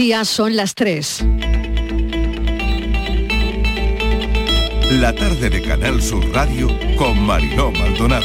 Días son las 3. La tarde de Canal Sur Radio con Mariló Maldonado.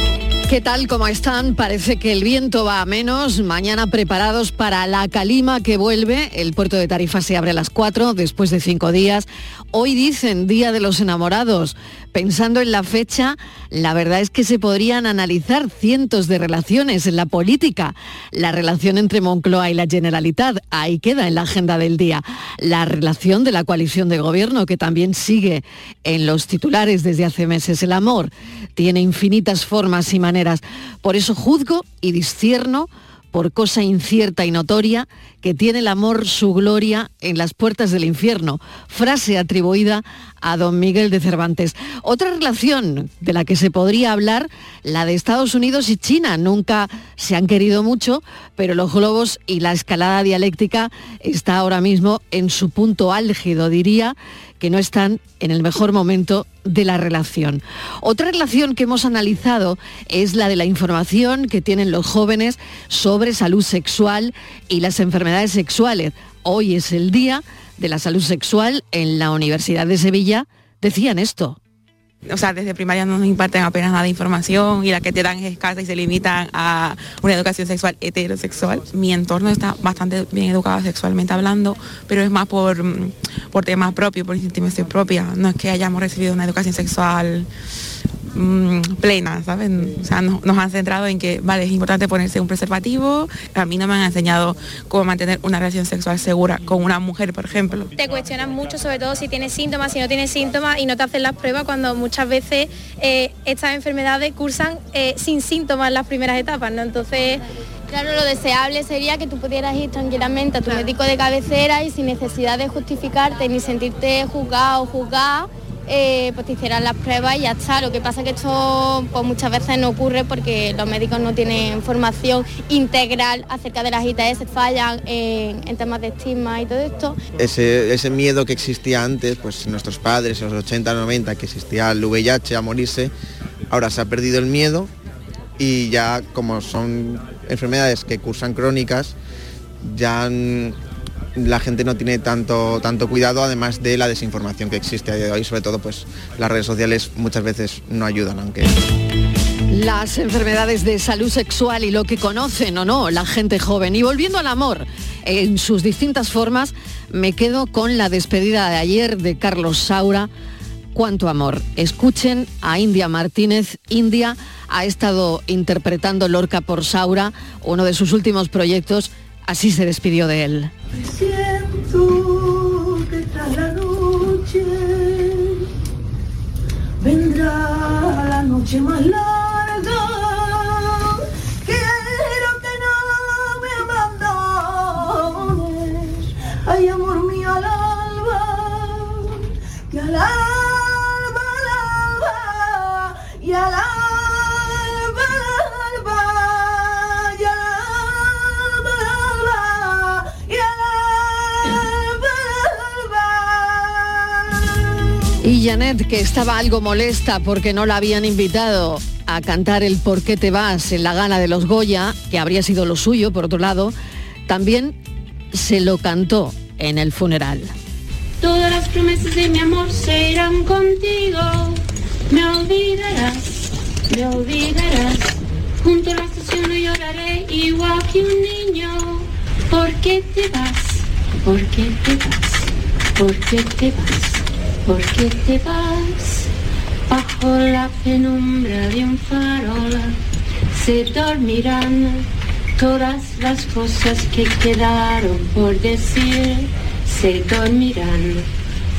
¿Qué tal? ¿Cómo están? Parece que el viento va a menos. Mañana preparados para la calima que vuelve. El puerto de Tarifa se abre a las 4 después de cinco días. Hoy dicen Día de los Enamorados. Pensando en la fecha, la verdad es que se podrían analizar cientos de relaciones en la política. La relación entre Moncloa y la Generalitat, ahí queda en la agenda del día. La relación de la coalición de gobierno, que también sigue en los titulares desde hace meses. El amor tiene infinitas formas y maneras. Por eso juzgo y discierno por cosa incierta y notoria, que tiene el amor su gloria en las puertas del infierno, frase atribuida a don Miguel de Cervantes. Otra relación de la que se podría hablar, la de Estados Unidos y China. Nunca se han querido mucho, pero los globos y la escalada dialéctica está ahora mismo en su punto álgido, diría, que no están en el mejor momento de la relación. Otra relación que hemos analizado es la de la información que tienen los jóvenes sobre salud sexual y las enfermedades sexuales. Hoy es el día de la salud sexual en la Universidad de Sevilla. Decían esto o sea, desde primaria no nos imparten apenas nada de información y la que te dan es escasa y se limitan a una educación sexual heterosexual. Mi entorno está bastante bien educado sexualmente hablando, pero es más por, por temas propios, por institución propia. No es que hayamos recibido una educación sexual Mm, plena, ¿saben? O sea, nos, han centrado en que, vale, es importante ponerse un preservativo. A mí no me han enseñado cómo mantener una relación sexual segura con una mujer, por ejemplo. Te cuestionan mucho, sobre todo si tienes síntomas, si no tienes síntomas y no te hacen las pruebas cuando muchas veces eh, estas enfermedades cursan eh, sin síntomas en las primeras etapas, ¿no? Entonces... Claro, lo deseable sería que tú pudieras ir tranquilamente a tu médico de cabecera y sin necesidad de justificarte ni sentirte juzgado o juzgada eh, pues te hicieran las pruebas y ya está. Lo que pasa es que esto pues, muchas veces no ocurre porque los médicos no tienen formación integral acerca de las ITS, fallan en, temas de estigma y todo esto. Ese, miedo que existía antes, pues nuestros padres, en los 80, 90, que existía el VIH a morirse, ahora se ha perdido el miedo y ya como son enfermedades que cursan crónicas, ya la gente no tiene tanto, tanto cuidado, además de la desinformación que existe a día de hoy, sobre todo pues las redes sociales muchas veces no ayudan, aunque... Las enfermedades de salud sexual y lo que conocen o no la gente joven. Y volviendo al amor, en sus distintas formas, me quedo con la despedida de ayer de Carlos Saura. Cuánto amor. Escuchen a India Martínez. India ha estado interpretando Lorca por Saura, uno de sus últimos proyectos Así se despidió de él. Siento que tras la noche vendrá la noche más larga. Y Janet, que estaba algo molesta porque no la habían invitado a cantar el Por qué te vas en la gala de los Goya, que habría sido lo suyo, por otro lado, también se lo cantó en el funeral. Todas las promesas de mi amor se irán contigo, me olvidarás, me olvidarás. Junto a la estación lloraré igual que un niño. ¿Por qué te vas? ¿Por qué te vas? ¿Por qué te vas? ¿Por qué te vas bajo la penumbra de un farol? Se dormirán todas las cosas que quedaron por decir. Se dormirán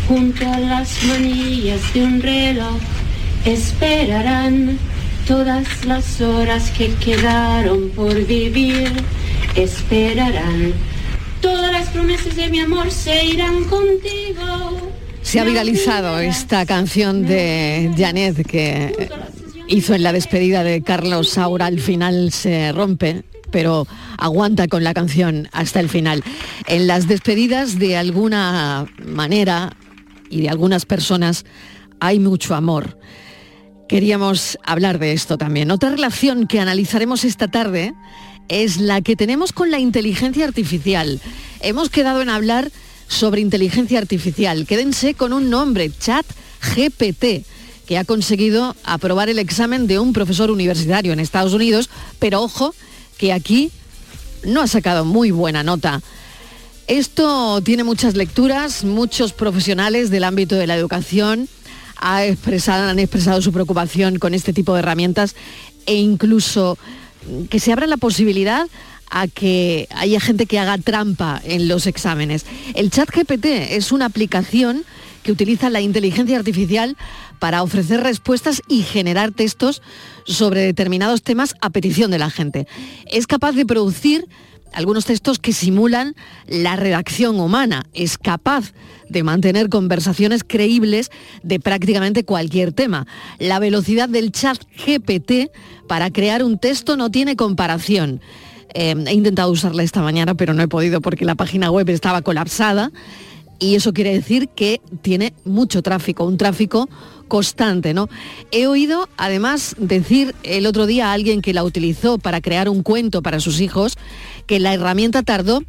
junto a las manillas de un reloj. Esperarán todas las horas que quedaron por vivir. Esperarán. Todas las promesas de mi amor se irán contigo. Se ha viralizado esta canción de Janet que hizo en la despedida de Carlos Saura. Al final se rompe, pero aguanta con la canción hasta el final. En las despedidas de alguna manera y de algunas personas hay mucho amor. Queríamos hablar de esto también. Otra relación que analizaremos esta tarde es la que tenemos con la inteligencia artificial. Hemos quedado en hablar sobre inteligencia artificial. Quédense con un nombre, Chat GPT, que ha conseguido aprobar el examen de un profesor universitario en Estados Unidos, pero ojo, que aquí no ha sacado muy buena nota. Esto tiene muchas lecturas, muchos profesionales del ámbito de la educación han expresado su preocupación con este tipo de herramientas e incluso que se abra la posibilidad a que haya gente que haga trampa en los exámenes. El chat GPT es una aplicación que utiliza la inteligencia artificial para ofrecer respuestas y generar textos sobre determinados temas a petición de la gente. Es capaz de producir algunos textos que simulan la redacción humana. Es capaz de mantener conversaciones creíbles de prácticamente cualquier tema. La velocidad del chat GPT para crear un texto no tiene comparación. Eh, he intentado usarla esta mañana, pero no he podido porque la página web estaba colapsada y eso quiere decir que tiene mucho tráfico, un tráfico constante, ¿no? He oído además decir el otro día a alguien que la utilizó para crear un cuento para sus hijos que la herramienta tardó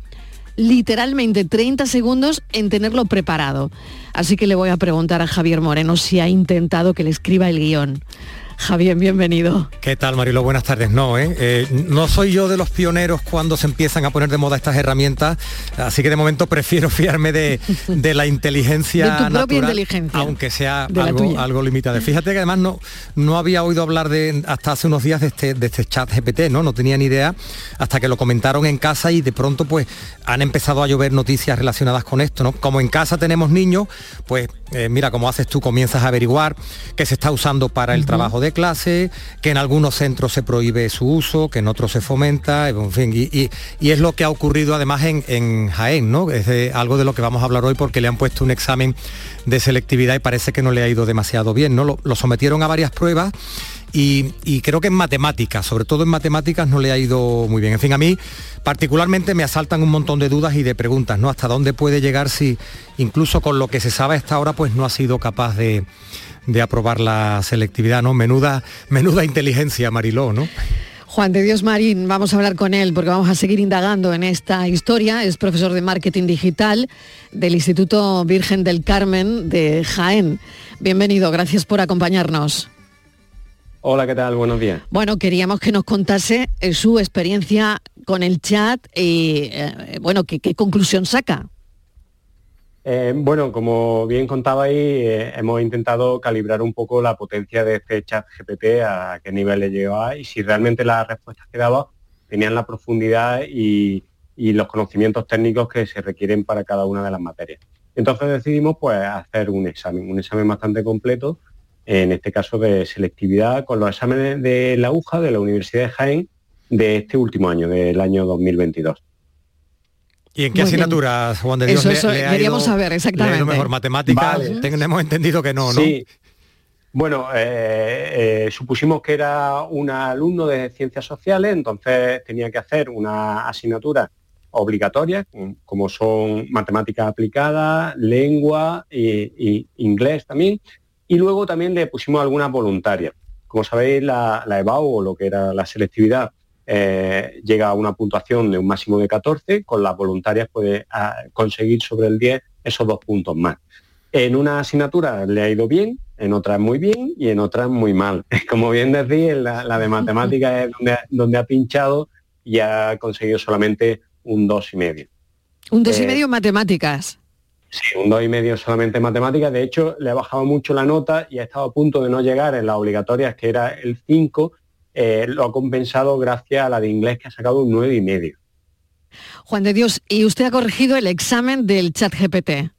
literalmente 30 segundos en tenerlo preparado. Así que le voy a preguntar a Javier Moreno si ha intentado que le escriba el guion. Javier, bienvenido. ¿Qué tal, Marilo? Buenas tardes. No, ¿eh? ¿eh? no soy yo de los pioneros cuando se empiezan a poner de moda estas herramientas, así que de momento prefiero fiarme de, la inteligencia de tu propia inteligencia. aunque sea algo, algo limitada. Fíjate que además no, no había oído hablar de hasta hace unos días de este, de este chat GPT, ¿no? No tenía ni idea hasta que lo comentaron en casa y de pronto pues han empezado a llover noticias relacionadas con esto, ¿no? Como en casa tenemos niños, pues eh, mira, como haces tú, comienzas a averiguar que se está usando para el trabajo de clase, que en algunos centros se prohíbe su uso, que en otros se fomenta, en fin, y, es lo que ha ocurrido además en, Jaén, ¿no? Es algo de lo que vamos a hablar hoy porque le han puesto un examen de selectividad y parece que no le ha ido demasiado bien, ¿no? lo sometieron a varias pruebas y, creo que en matemáticas, sobre todo en matemáticas, no le ha ido muy bien. En fin, a mí particularmente me asaltan un montón de dudas y de preguntas, ¿no? ¿Hasta dónde puede llegar si incluso con lo que se sabe hasta ahora, pues no ha sido capaz de, aprobar la selectividad, ¿no? Menuda, menuda inteligencia, Mariló, ¿no? Juan de Dios Marín, vamos a hablar con él porque vamos a seguir indagando en esta historia. Es profesor de marketing digital del Instituto Virgen del Carmen de Jaén. Bienvenido, gracias por acompañarnos. Hola, ¿qué tal? Buenos días. Bueno, queríamos que nos contase eh, su experiencia con el chat y, eh, bueno, ¿qué, conclusión saca? Eh, bueno, como bien contabais, hemos intentado calibrar un poco la potencia de este chat GPT, a qué nivel le llegaba y si realmente las respuestas que daba tenían la profundidad y, y los conocimientos técnicos que se requieren para cada una de las materias. Entonces decidimos pues, hacer un examen, un examen bastante completo en este caso de selectividad, con los exámenes de la UJA de la Universidad de Jaén de este último año, del año 2022. ¿Y en qué asignaturas, Juan de Dios? Eso, queríamos saber, exactamente. mejor matemáticas, tenemos entendido que no, ¿no? Sí. Bueno, eh, eh, supusimos que era un alumno de ciencias sociales, entonces tenía que hacer una asignatura obligatoria, como son matemáticas aplicadas, lengua e inglés también, y luego también le pusimos algunas voluntarias. Como sabéis, la, la EBAU o lo que era la selectividad eh, llega a una puntuación de un máximo de 14, con las voluntarias puede ah, conseguir sobre el 10 esos dos puntos más. En una asignatura le ha ido bien, en otras muy bien y en otras muy mal. Como bien decís, la, de matemáticas es donde, donde, ha pinchado y ha conseguido solamente un dos y medio. Un dos y eh, medio en matemáticas. Sí, un 2,5 y medio solamente en matemáticas. De hecho, le ha bajado mucho la nota y ha estado a punto de no llegar en las obligatorias, que era el 5. Eh, lo ha compensado gracias a la de inglés, que ha sacado un 9,5. y medio. Juan de Dios, ¿y usted ha corregido el examen del chat GPT?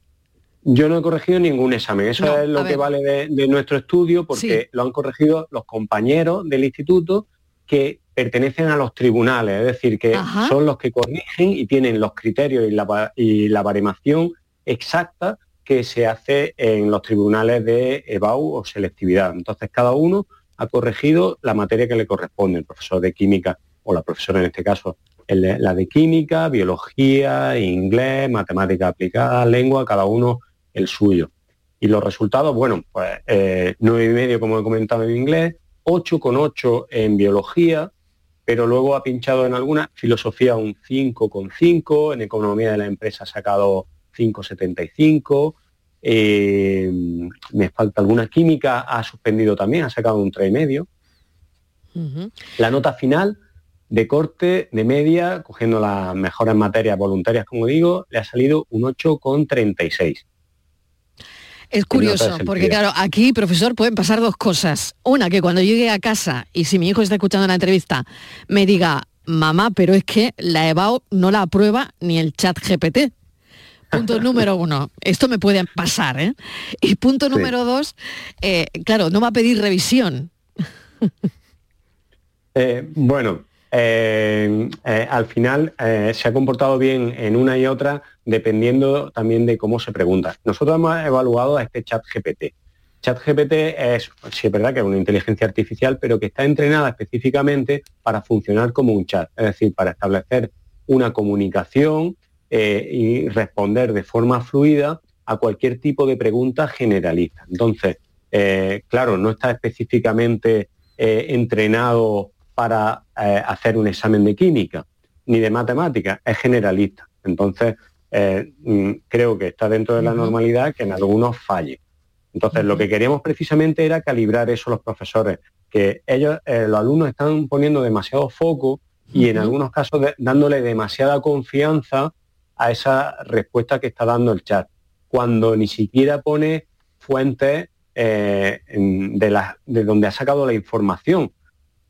Yo no he corregido ningún examen. Eso es lo que vale de, nuestro estudio, porque lo han corregido los compañeros del instituto que pertenecen a los tribunales, es decir, que son los que corrigen y tienen los criterios y la, y la baremación exacta que se hace en los tribunales de EBAU o selectividad. Entonces, cada uno ha corregido la materia que le corresponde, el profesor de química o la profesora en este caso, la de química, biología, inglés, matemática aplicada, lengua, cada uno el suyo. Y los resultados, bueno, pues eh, nueve y medio, como he comentado en inglés, 8,8 en biología, pero luego ha pinchado en alguna, filosofía un 5,5, en economía de la empresa ha sacado 5,75, eh, me falta alguna química, ha suspendido también, ha sacado un 3,5. La nota final de corte de media, cogiendo las mejores materias voluntarias, como digo, le ha salido un 8,36. Es curioso, porque claro, aquí, profesor, pueden pasar dos cosas. Una, que cuando llegue a casa y si mi hijo está escuchando la entrevista, me diga, mamá, pero es que la EBAU no la aprueba ni el chat GPT. Punto número uno, esto me puede pasar, ¿eh? Y punto número dos, eh, claro, no va a pedir revisión. Eh, bueno, eh, eh, al final eh, se ha comportado bien en una y otra dependiendo también de cómo se pregunta. Nosotros hemos evaluado a este chat GPT. Chat GPT es, sí es verdad que es una inteligencia artificial, pero que está entrenada específicamente para funcionar como un chat, es decir, para establecer una comunicación y responder de forma fluida a cualquier tipo de pregunta generalista. Entonces, claro, no está específicamente entrenado para eh, hacer un examen de química ni de matemática, es generalista. Entonces, eh, mm, creo que está dentro de la normalidad que en algunos falle. Entonces, lo que queríamos precisamente era calibrar eso los profesores, que ellos, eh, los alumnos están poniendo demasiado foco y en algunos casos dándole demasiada confianza a esa respuesta que está dando el chat, cuando ni siquiera pone fuentes de, de donde ha sacado la información.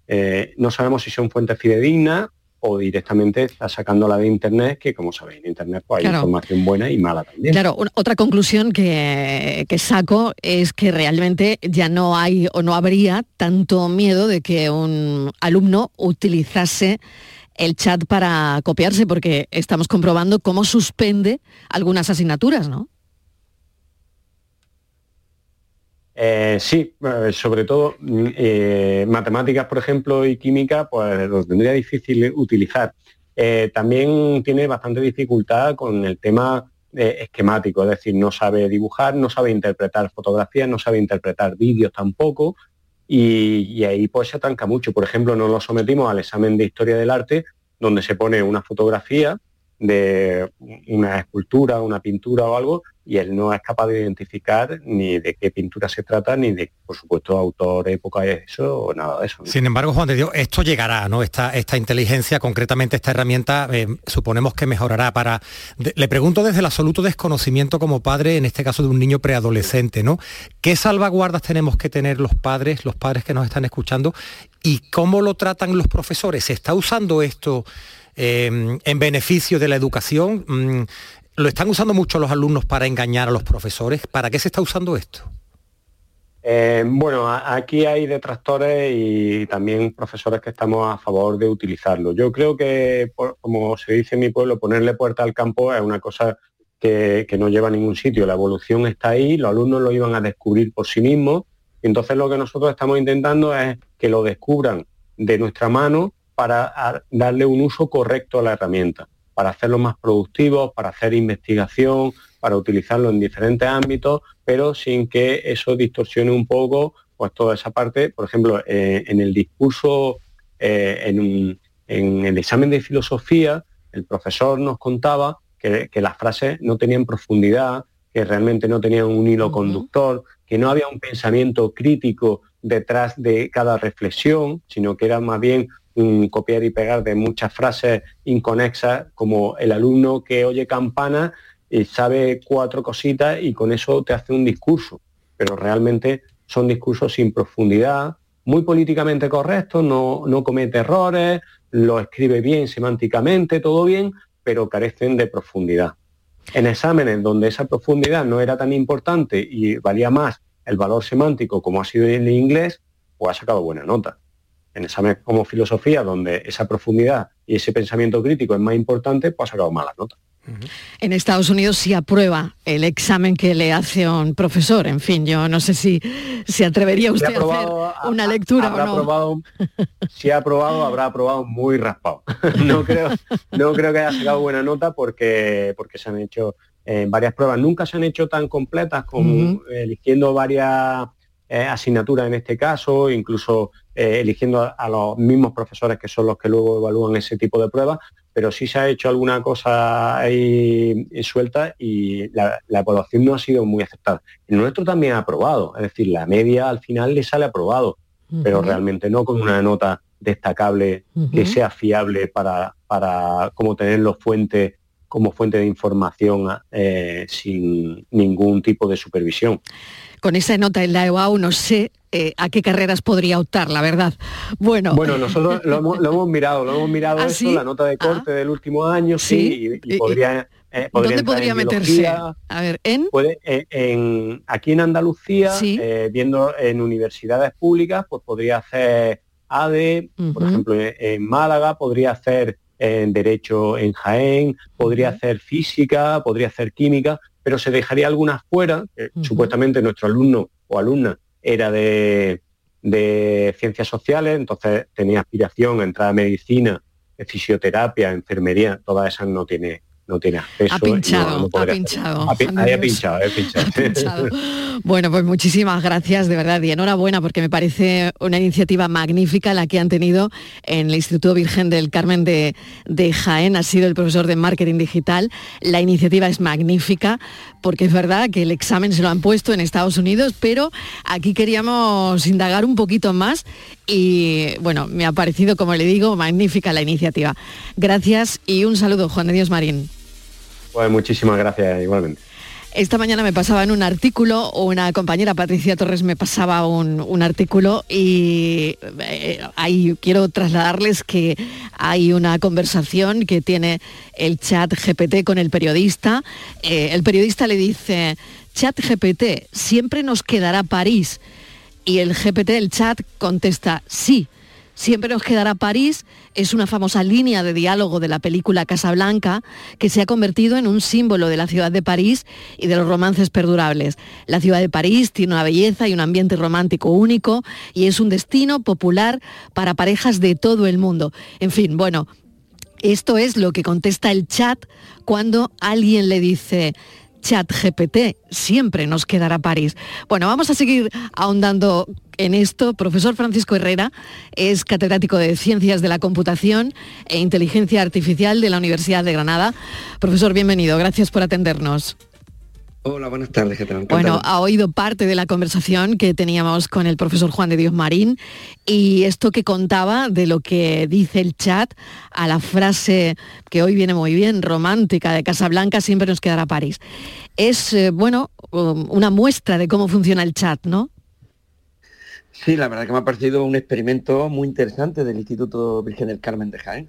Eh, no sabemos si son fuentes fidedignas o directamente está sacándola de Internet, que como sabéis, en Internet pues, hay información buena y mala también. Claro, otra conclusión que, saco es que realmente ya no hay o no habría tanto miedo de que un alumno utilizase el chat para copiarse, porque estamos comprobando cómo suspende algunas asignaturas, ¿no? Eh, sí, eh, sobre todo eh, matemáticas, por ejemplo, y química, pues lo tendría difícil utilizar. también tiene bastante dificultad con el tema esquemático, es decir, no sabe dibujar, no sabe interpretar fotografías, no sabe interpretar vídeos tampoco, y, ahí pues se atanca mucho. Por ejemplo, no lo sometimos al examen de historia del arte, donde se pone una fotografía de una escultura, una pintura o algo, y él no es capaz de identificar ni de qué pintura se trata, ni de, por supuesto, autor, época, eso, o nada de eso. Sin embargo, Juan de Dios, esto llegará, ¿no? Esta, esta inteligencia, concretamente esta herramienta, eh, suponemos que mejorará para... le pregunto desde el absoluto desconocimiento como padre, en este caso de un niño preadolescente, ¿no? ¿Qué salvaguardas tenemos que tener los padres, los padres que nos están escuchando, y cómo lo tratan los profesores? ¿Se está usando esto eh, en beneficio de la educación? Mm, ¿Lo están usando mucho los alumnos para engañar a los profesores? ¿Para qué se está usando esto? Eh, bueno, aquí hay detractores y también profesores que estamos a favor de utilizarlo. Yo creo que, como se dice en mi pueblo, ponerle puerta al campo es una cosa que, no lleva a ningún sitio. La evolución está ahí, los alumnos lo iban a descubrir por sí mismos. Entonces lo que nosotros estamos intentando es que lo descubran de nuestra mano para darle un uso correcto a la herramienta para hacerlo más productivos, para hacer investigación, para utilizarlo en diferentes ámbitos, pero sin que eso distorsione un poco pues toda esa parte. Por ejemplo, eh, en el discurso, eh, en, el examen de filosofía, el profesor nos contaba que, las frases no tenían profundidad, que realmente no tenían un hilo conductor, que no había un pensamiento crítico detrás de cada reflexión, sino que era más bien copiar y pegar de muchas frases inconexas, como el alumno que oye campana y sabe cuatro cositas y con eso te hace un discurso, pero realmente son discursos sin profundidad, muy políticamente correctos, no, no comete errores, lo escribe bien semánticamente, todo bien, pero carecen de profundidad. En exámenes donde esa profundidad no era tan importante y valía más el valor semántico como ha sido en el inglés, pues ha sacado buena nota en exámenes como filosofía, donde esa profundidad y ese pensamiento crítico es más importante, pues ha sacado malas notas. En Estados Unidos sí aprueba el examen que le hace un profesor. En fin, yo no sé si se atrevería usted a hacer una lectura o no. Si ha aprobado, habrá aprobado muy raspado. no, creo, no creo que haya sacado buena nota porque, porque se han hecho eh, varias pruebas. Nunca se han hecho tan completas como eligiendo varias eh, asignaturas en este caso, incluso eh, eligiendo a, a los mismos profesores que son los que luego evalúan ese tipo de pruebas, pero sí se ha hecho alguna cosa ahí suelta y la, la evaluación no ha sido muy aceptada. El nuestro también ha aprobado, es decir, la media al final le sale aprobado, pero realmente no con una nota destacable que sea fiable para, para como tenerlo fuente como fuente de información eh, sin ningún tipo de supervisión. Con esa nota en la EBAU no sé eh, a qué carreras podría optar, la verdad. Bueno, Bueno, nosotros lo hemos, lo hemos mirado, lo hemos mirado ¿Ah, eso, sí? la nota de corte del último año, sí, Sí. y, y podría, eh, podría ¿dónde podría meterse? A ver, ¿en? puede, eh, en, aquí en Andalucía, Sí. viendo en universidades públicas, pues podría hacer ADE, por ejemplo, en, en Málaga, podría hacer en Derecho en Jaén, podría hacer Física, podría hacer Química, pero se dejaría algunas fuera, supuestamente nuestro alumno o alumna era de, de Ciencias Sociales, entonces tenía aspiración a entrar a Medicina, fisioterapia, enfermería, todas esas no tiene no tiene acceso. Ha no- pinchado, no ha pinchado. Ha pinchado, ha pinchado. Bueno, pues muchísimas gracias, de verdad, y enhorabuena, porque me parece una iniciativa magnífica la que han tenido en el Instituto Virgen del Carmen de, de Jaén. Ha sido el profesor de Marketing Digital. La iniciativa es magnífica, porque es verdad que el examen se lo han puesto en Estados Unidos, pero aquí queríamos indagar un poquito más y, bueno, me ha parecido, como le digo, magnífica la iniciativa. Gracias y un saludo, Juan de Dios Marín. Muchísimas gracias igualmente. Esta mañana me pasaba en un artículo, una compañera, Patricia Torres, me pasaba un, un artículo y eh, ahí quiero trasladarles que hay una conversación que tiene el chat GPT con el periodista. Eh, el periodista le dice, chat GPT, siempre nos quedará París. Y el GPT, el chat, contesta, sí. Siempre nos quedará París es una famosa línea de diálogo de la película Casablanca que se ha convertido en un símbolo de la ciudad de París y de los romances perdurables. La ciudad de París tiene una belleza y un ambiente romántico único y es un destino popular para parejas de todo el mundo. En fin, bueno, esto es lo que contesta el chat cuando alguien le dice, chat GPT, siempre nos quedará París. Bueno, vamos a seguir ahondando en esto. Profesor Francisco Herrera es catedrático de Ciencias de la Computación e Inteligencia Artificial de la Universidad de Granada. Profesor, bienvenido. Gracias por atendernos. Hola, buenas tardes, ¿qué tal? Bueno, ha oído parte de la conversación que teníamos con el profesor Juan de Dios Marín y esto que contaba de lo que dice el chat a la frase que hoy viene muy bien, romántica de Casablanca, siempre nos quedará París. Es, eh, bueno, um, una muestra de cómo funciona el chat, ¿no? Sí, la verdad que me ha parecido un experimento muy interesante del Instituto Virgen del Carmen de Jaén.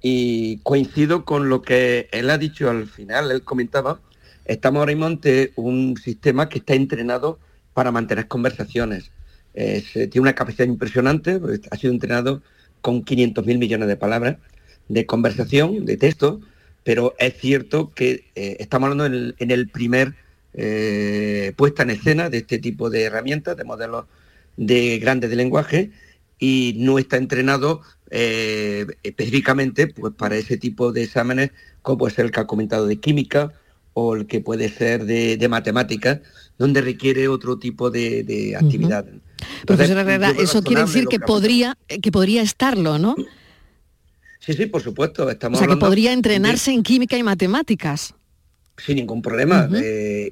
Y coincido con lo que él ha dicho al final, él comentaba, estamos ahora mismo ante un sistema que está entrenado para mantener conversaciones. Es, eh, tiene una capacidad impresionante, pues, ha sido entrenado con 500.000 millones de palabras de conversación, de texto, pero es cierto que eh, estamos hablando en el, en el primer eh, puesta en escena de este tipo de herramientas, de modelos de grandes de lenguaje, y no está entrenado eh, específicamente pues, para ese tipo de exámenes, como puede ser el que ha comentado de química o el que puede ser de, de matemáticas, donde requiere otro tipo de, de actividad. Entonces, Herrera, yo veo eso quiere decir que podría, que podría estarlo, ¿no? Sí, sí, por supuesto. O Estamos sea, que podría de- entrenarse en química y matemáticas. Sin ningún problema,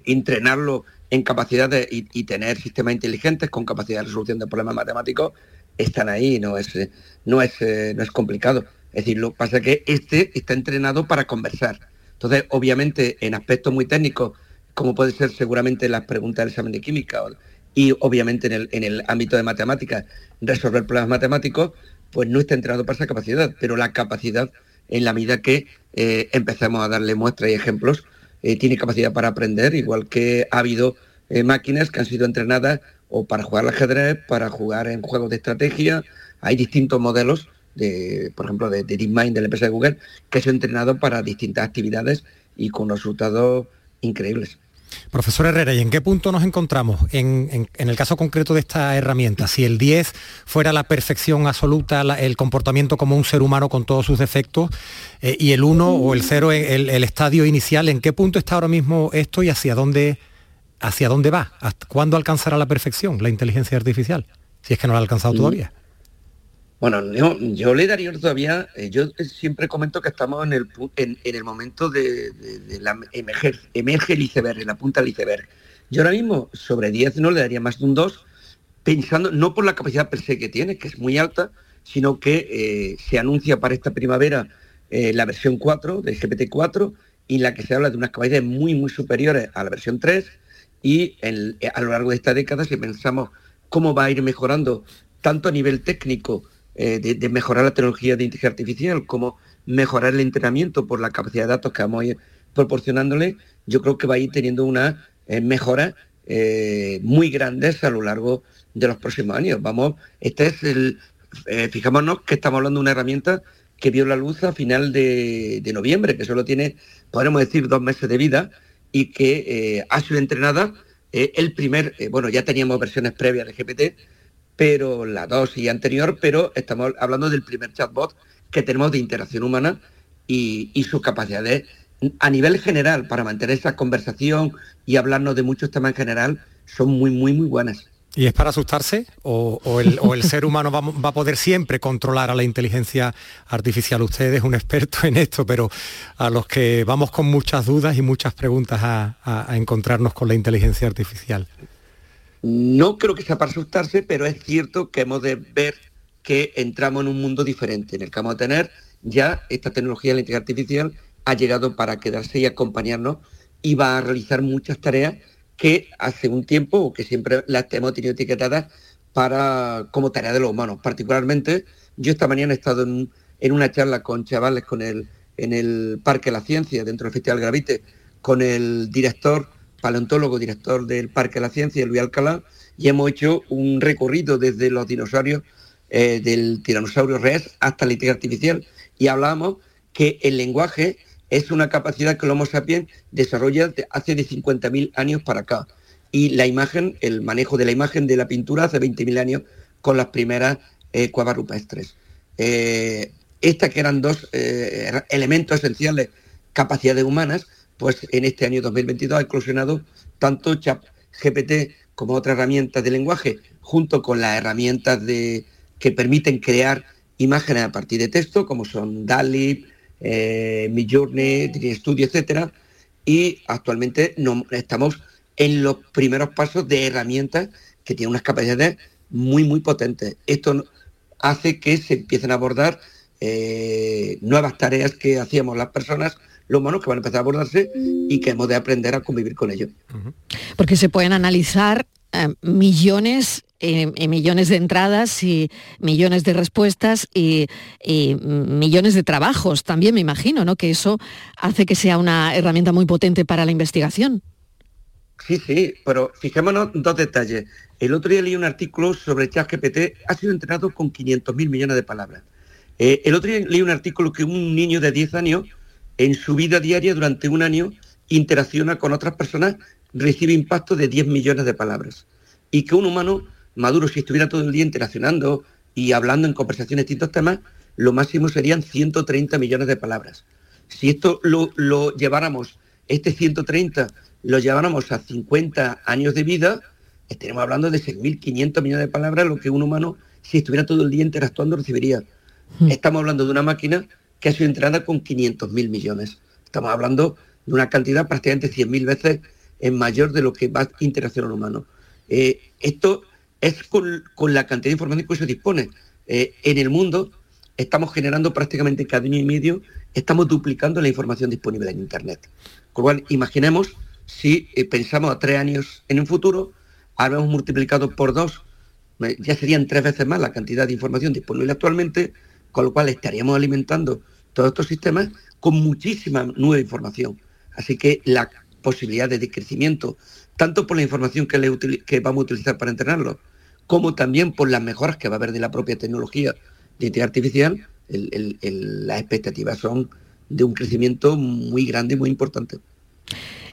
entrenarlo en capacidades y, y tener sistemas inteligentes con capacidad de resolución de problemas matemáticos, están ahí, no es, no es, eh, no es complicado. Es decir, lo que pasa es que este está entrenado para conversar. Entonces, obviamente, en aspectos muy técnicos, como puede ser seguramente las preguntas del examen de química y obviamente en el, en el ámbito de matemáticas, resolver problemas matemáticos, pues no está entrenado para esa capacidad, pero la capacidad, en la medida que eh, empecemos a darle muestras y ejemplos, eh, tiene capacidad para aprender, igual que ha habido eh, máquinas que han sido entrenadas o para jugar al ajedrez, para jugar en juegos de estrategia. Hay distintos modelos, de, por ejemplo, de, de DeepMind de la empresa de Google, que se han entrenado para distintas actividades y con resultados increíbles. Profesor Herrera, ¿y en qué punto nos encontramos en, en- en el caso concreto de esta herramienta? Si el 10 fuera la perfección absoluta, la- el comportamiento como un ser humano con todos sus defectos, eh, y el 1 o el 0, el, el estadio inicial, ¿en qué punto está ahora mismo esto y hacia dónde ¿hacia dónde va? ¿Hasta ¿Cuándo alcanzará la perfección la inteligencia artificial? Si es que no la ha alcanzado todavía. Bueno, yo, le daría todavía, eh, yo siempre comento que estamos en el, en, en el momento de, de- de la emerger, emerge el iceberg, la punta del iceberg. Yo ahora mismo sobre 10 no le daría más de un 2, pensando no por la capacidad per se que tiene, que es muy alta, sino que eh, se anuncia para esta primavera eh, la versión 4 del GPT-4 y en la que se habla de unas capacidades muy, muy superiores a la versión 3 y en- a lo largo de esta década, si pensamos cómo va a ir mejorando tanto a nivel técnico eh, de, mejorar la tecnología de inteligencia artificial como mejorar el entrenamiento por la capacidad de datos que vamos a ir proporcionándole, yo creo que va a ir teniendo una eh, mejora eh, muy grandes a lo largo de los próximos años. Vamos, este es el, fijémonos que estamos hablando de una herramienta que vio la luz a final de, noviembre, que solo tiene, podríamos decir, dos meses de vida y que ha sido entrenada el primer, bueno, ya teníamos versiones previas de GPT, pero la dosis anterior, pero estamos hablando del primer chatbot que tenemos de interacción humana y, sus capacidades a nivel general para mantener esa conversación y hablarnos de muchos temas en general son muy, muy, muy buenas. ¿Y es para asustarse? ¿O, el, o el ser humano va, va a poder siempre controlar a la inteligencia artificial? Usted es un experto en esto, pero a los que vamos con muchas dudas y muchas preguntas a- a encontrarnos con la inteligencia artificial. No creo que sea para asustarse, pero es cierto que hemos de ver que entramos en un mundo diferente, en el que vamos a tener ya esta tecnología de la inteligencia artificial ha llegado para quedarse y acompañarnos y va a realizar muchas tareas que hace un tiempo o que siempre las hemos tenido etiquetadas para como tarea de los humanos. Particularmente, yo esta mañana he estado en, una charla con chavales con el, en el Parque de la Ciencia, dentro del Festival Gravite, con el director, paleontólogo, director del Parque de la Ciencia, Luis Alcalá, y hemos hecho un recorrido desde los dinosaurios eh, del tiranosaurio Rex hasta la inteligencia artificial y hablábamos que el lenguaje es una capacidad que el Homo sapiens desarrolla de- hace de 50.000 años para acá. Y la imagen, el manejo de la imagen de la pintura hace 20.000 años con las primeras eh, cuevas rupestres. Eh, estas que eran dos eh, elementos esenciales, capacidades humanas, pues en este año 2022 ha eclosionado tanto Chat GPT como otras herramientas de lenguaje, junto con las herramientas que permiten crear imágenes a partir de texto, como son DALI, eh, Midjourney, Studio, etcétera, y actualmente no, estamos en los primeros pasos de herramientas que tienen unas capacidades muy, muy potentes. Esto hace que se empiecen a abordar eh, nuevas tareas que hacíamos las personas, los humanos, que van a empezar a abordarse y que hemos de aprender a convivir con ello. Porque se pueden analizar eh, millones eh, y millones de entradas y millones de respuestas y, y, millones de trabajos también, me imagino, ¿no? Que eso hace que sea una herramienta muy potente para la investigación. Sí, sí, pero fijémonos dos detalles. El otro día leí un artículo sobre ChatGPT, ha sido entrenado con 500.000 millones de palabras. Eh, el otro día leí un artículo que un niño de 10 años, en su vida diaria durante un año, interacciona con otras personas, recibe impacto de 10 millones de palabras. Y que un humano maduro, si estuviera todo el día interaccionando y hablando en conversaciones de distintos temas, lo máximo serían 130 millones de palabras. Si esto lo, lo lleváramos, este 130 lo lleváramos a 50 años de vida, estaremos hablando de 6.500 millones de palabras, lo que un humano, si estuviera todo el día interactuando, recibiría. Estamos hablando de una máquina que ha sido entrenada con 500.000 millones. Estamos hablando de una cantidad prácticamente 100.000 veces en mayor de lo que va a interaccionar humano. Eh, esto es con, la cantidad de información que se dispone. Eh, en el mundo estamos generando prácticamente cada año y medio, estamos duplicando la información disponible en Internet. Con lo cual, imaginemos si eh, pensamos a tres años en un futuro, habíamos multiplicado por dos, ya serían tres veces más la cantidad de información disponible actualmente, con lo cual estaríamos alimentando todos estos sistemas con muchísima nueva información. Así que la posibilidad de crecimiento, tanto por la información que, le vamos a utilizar para entrenarlo, como también por las mejoras que va a haber de la propia tecnología de inteligencia artificial, las expectativas son de un crecimiento muy grande y muy importante.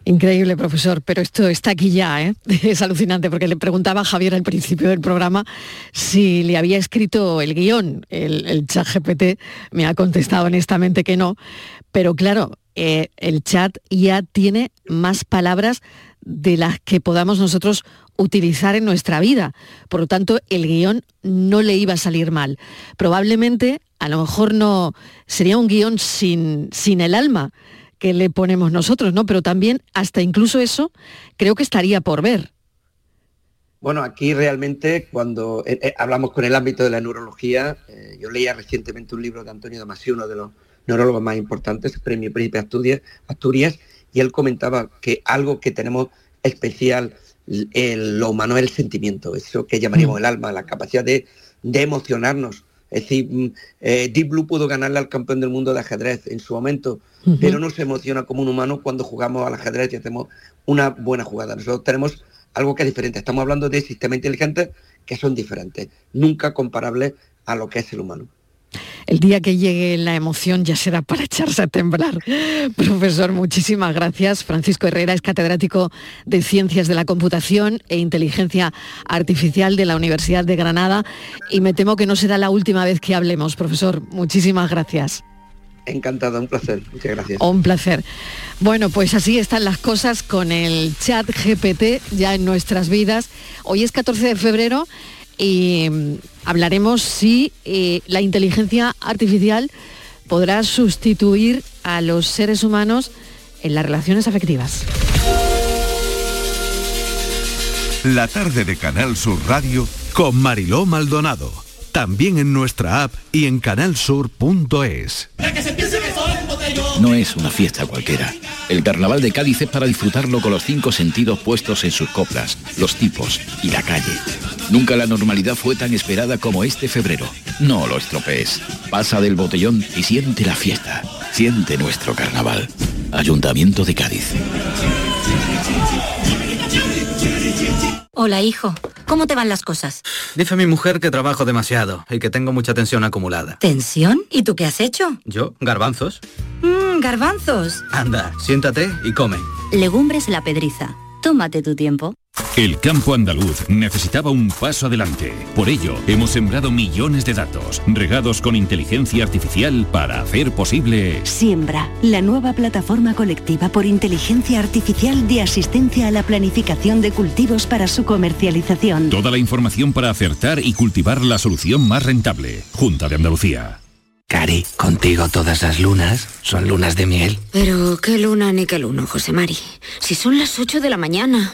Increíble, profesor, pero esto está aquí ya, ¿eh? Es alucinante porque le preguntaba a Javier al principio del programa si le había escrito el guion. El, chat GPT me ha contestado honestamente que no, pero claro, eh, el chat ya tiene más palabras de las que podamos nosotros utilizar en nuestra vida. Por lo tanto, el guion no le iba a salir mal. Probablemente, a lo mejor no sería un guion sin, sin el alma que le ponemos nosotros, ¿no? Pero también, hasta incluso eso, creo que estaría por ver. Bueno, aquí realmente cuando eh, eh, hablamos con el ámbito de la neurología, eh, yo leía recientemente un libro de Antonio Damasio, uno de los neurólogos más importantes, Premio Príncipe Asturias, Asturias, y él comentaba que algo que tenemos especial en lo humano es el sentimiento, eso que llamaríamos el alma, la capacidad de, de emocionarnos. Es decir, mm, eh, Deep Blue pudo ganarle al campeón del mundo de ajedrez en su momento, pero no se emociona como un humano cuando jugamos al ajedrez y hacemos una buena jugada. Nosotros tenemos algo que es diferente. Estamos hablando de sistemas inteligentes que son diferentes, nunca comparables a lo que es el humano. El día que llegue la emoción ya será para echarse a temblar. Profesor, muchísimas gracias. Francisco Herrera es catedrático de Ciencias de la Computación e Inteligencia Artificial de la Universidad de Granada y me temo que no será la última vez que hablemos, profesor. Muchísimas gracias. Encantado, un placer. Muchas gracias. Un placer. Bueno, pues así están las cosas con el chat GPT ya en nuestras vidas. Hoy es 14 de febrero y hablaremos si eh, la inteligencia artificial podrá sustituir a los seres humanos en las relaciones afectivas. La tarde de Canal Sur Radio con Mariló Maldonado. También en nuestra app y en canalsur.es. No es una fiesta cualquiera. El carnaval de Cádiz es para disfrutarlo con los cinco sentidos puestos en sus coplas, los tipos y la calle. Nunca la normalidad fue tan esperada como este febrero. No lo estropees. Pasa del botellón y siente la fiesta. Siente nuestro carnaval. Ayuntamiento de Cádiz. Hola, hijo. ¿Cómo te van las cosas? Dice mi mujer que trabajo demasiado y que tengo mucha tensión acumulada. ¿Tensión? ¿Y tú qué has hecho? ¿Yo? ¿Garbanzos? Mmm, garbanzos. Anda, siéntate y come. Legumbres la pedriza. Tómate tu tiempo. El campo andaluz necesitaba un paso adelante. Por ello, hemos sembrado millones de datos, regados con inteligencia artificial para hacer posible... Siembra, la nueva plataforma colectiva por inteligencia artificial de asistencia a la planificación de cultivos para su comercialización. Toda la información para acertar y cultivar la solución más rentable. Junta de Andalucía. Cari, contigo todas las lunas son lunas de miel. Pero qué luna ni qué luno, José Mari. Si son las 8 de la mañana.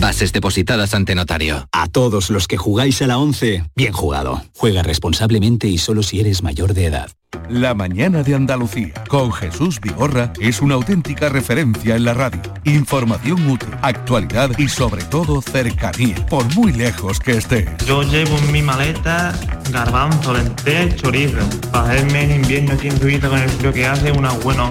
bases depositadas ante notario. A todos los que jugáis a la 11, bien jugado. Juega responsablemente y solo si eres mayor de edad. La mañana de Andalucía con Jesús Vigorra es una auténtica referencia en la radio. Información útil, actualidad y sobre todo cercanía, por muy lejos que estés. Yo llevo en mi maleta garbanzo, lentejas, chorizo. Para en invierno aquí en Suiza con el frío que hace, unas buenas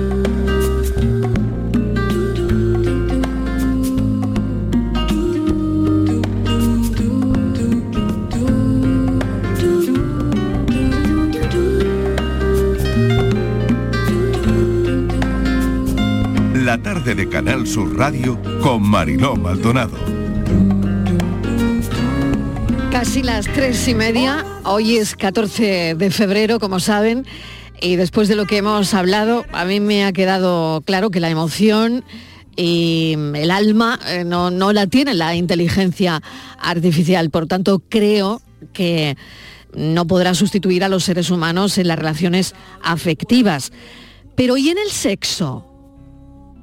La tarde de Canal Sur Radio con Mariló Maldonado. Casi las tres y media, hoy es 14 de febrero, como saben, y después de lo que hemos hablado, a mí me ha quedado claro que la emoción y el alma eh, no, no la tiene la inteligencia artificial. Por tanto, creo que no podrá sustituir a los seres humanos en las relaciones afectivas. Pero ¿y en el sexo?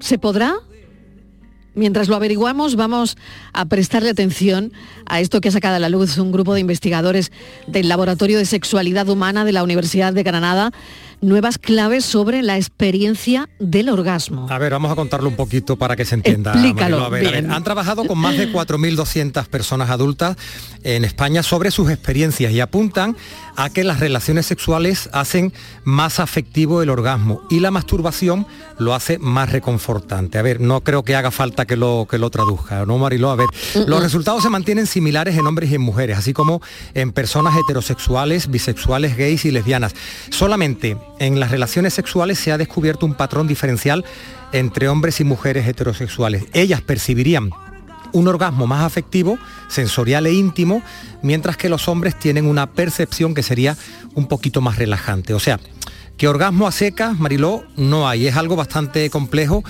¿Se podrá? Mientras lo averiguamos, vamos a prestarle atención a esto que ha sacado a la luz un grupo de investigadores del Laboratorio de Sexualidad Humana de la Universidad de Granada. Nuevas claves sobre la experiencia del orgasmo. A ver, vamos a contarlo un poquito para que se entienda. Explícalo. A ver, a ver. Han trabajado con más de 4.200 personas adultas en España sobre sus experiencias y apuntan a que las relaciones sexuales hacen más afectivo el orgasmo y la masturbación lo hace más reconfortante. A ver, no creo que haga falta que lo, que lo traduzca, ¿no, Mariló? A ver, los resultados se mantienen similares en hombres y en mujeres, así como en personas heterosexuales, bisexuales, gays y lesbianas. Solamente en las relaciones sexuales se ha descubierto un patrón diferencial entre hombres y mujeres heterosexuales. Ellas percibirían un orgasmo más afectivo, sensorial e íntimo, mientras que los hombres tienen una percepción que sería un poquito más relajante. O sea, que orgasmo a secas, Mariló, no hay. Es algo bastante complejo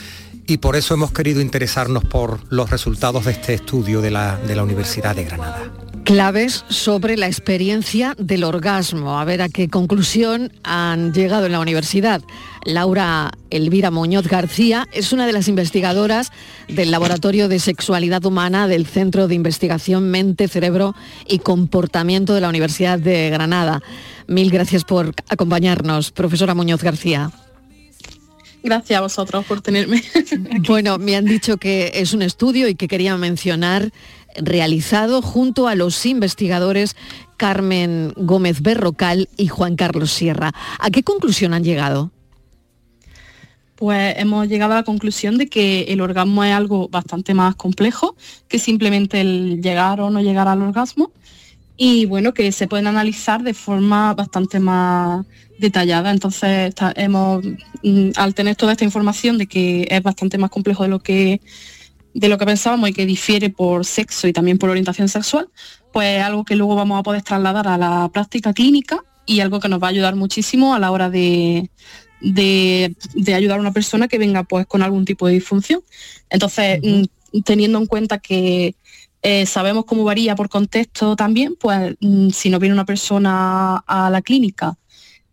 y por eso hemos querido interesarnos por los resultados de este estudio de la, de la Universidad de Granada. Claves sobre la experiencia del orgasmo. A ver a qué conclusión han llegado en la universidad. Laura Elvira Muñoz García es una de las investigadoras del Laboratorio de Sexualidad Humana del Centro de Investigación Mente, Cerebro y Comportamiento de la Universidad de Granada. Mil gracias por acompañarnos, profesora Muñoz García. Gracias a vosotros por tenerme. Bueno, me han dicho que es un estudio y que quería mencionar realizado junto a los investigadores Carmen Gómez Berrocal y Juan Carlos Sierra. ¿A qué conclusión han llegado? Pues hemos llegado a la conclusión de que el orgasmo es algo bastante más complejo que simplemente el llegar o no llegar al orgasmo y bueno, que se pueden analizar de forma bastante más detallada. Entonces, hemos, mm, al tener toda esta información de que es bastante más complejo de lo que de lo que pensábamos y que difiere por sexo y también por orientación sexual, pues algo que luego vamos a poder trasladar a la práctica clínica y algo que nos va a ayudar muchísimo a la hora de, de, de ayudar a una persona que venga pues con algún tipo de disfunción. Entonces, mm, teniendo en cuenta que eh, sabemos cómo varía por contexto también, pues mm, si nos viene una persona a la clínica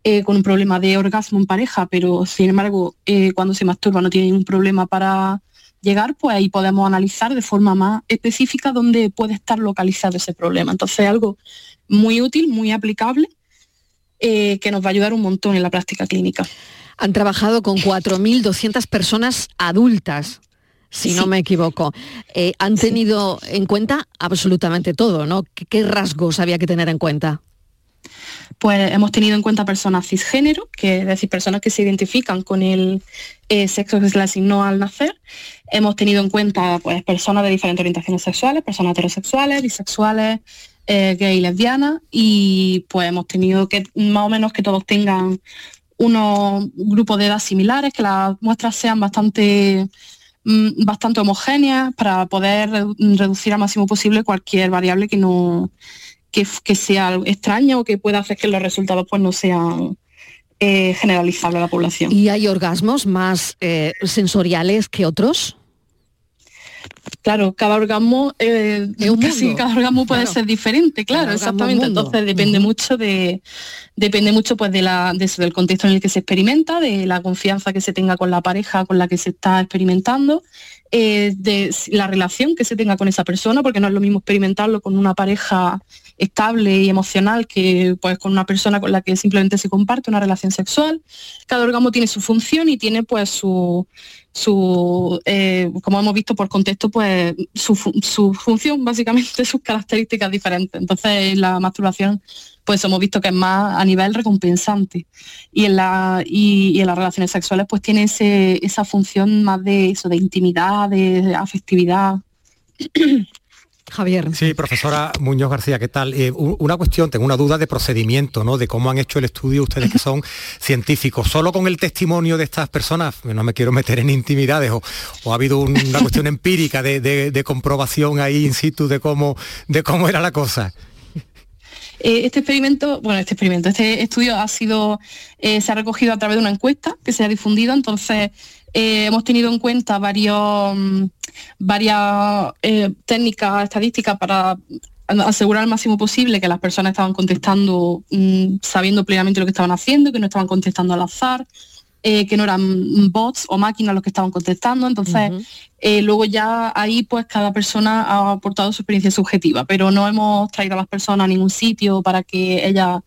eh, con un problema de orgasmo en pareja, pero sin embargo eh, cuando se masturba no tiene ningún problema para llegar, pues ahí podemos analizar de forma más específica dónde puede estar localizado ese problema. Entonces algo muy útil, muy aplicable, eh, que nos va a ayudar un montón en la práctica clínica. Han trabajado con 4.200 personas adultas, si no me equivoco. Eh, han tenido en cuenta absolutamente todo, ¿no? ¿Qué, qué rasgos había que tener en cuenta? Pues hemos tenido en cuenta personas cisgénero, que es decir, personas que se identifican con el eh, sexo que se les asignó al nacer. Hemos tenido en cuenta pues, personas de diferentes orientaciones sexuales, personas heterosexuales, bisexuales, eh, gay y lesbianas, y pues hemos tenido que más o menos que todos tengan unos grupos de edad similares, que las muestras sean bastante mm, bastante homogéneas para poder redu- reducir al máximo posible cualquier variable que no que, que sea extraña o que pueda hacer que los resultados pues no sean eh, generalizables a la población. ¿Y hay orgasmos más eh, sensoriales que otros? Claro, cada orgasmo, eh, casi cada orgasmo puede Claro. ser diferente, claro, exactamente. Entonces depende mucho de, depende mucho pues de la, de eso, del contexto en el que se experimenta, de la confianza que se tenga con la pareja con la que se está experimentando, eh, de la relación que se tenga con esa persona, porque no es lo mismo experimentarlo con una pareja estable y emocional que pues con una persona con la que simplemente se comparte una relación sexual. Cada orgasmo tiene su función y tiene pues su, su eh, como hemos visto por contexto, pues su, su función, básicamente sus características diferentes. Entonces la masturbación, pues hemos visto que es más a nivel recompensante. Y en, la, y, y en las relaciones sexuales pues tiene ese, esa función más de eso, de intimidad, de afectividad. Javier. Sí, profesora Muñoz García, ¿qué tal? Eh, una cuestión, tengo una duda de procedimiento, ¿no? De cómo han hecho el estudio ustedes que son científicos. ¿Solo con el testimonio de estas personas? No me quiero meter en intimidades o, o ha habido un- una cuestión empírica de, de- de comprobación ahí in situ de cómo, de cómo era la cosa. Eh, este experimento, bueno, este experimento, este estudio ha sido, eh, se ha recogido a través de una encuesta que se ha difundido, entonces eh, hemos tenido en cuenta varios, mm, varias eh, técnicas estadísticas para asegurar al máximo posible que las personas estaban contestando mm, sabiendo plenamente lo que estaban haciendo, que no estaban contestando al azar, eh, que no eran bots o máquinas los que estaban contestando. Entonces, eh, luego ya ahí pues cada persona ha aportado su experiencia subjetiva, pero no hemos traído a las personas a ningún sitio para que ellas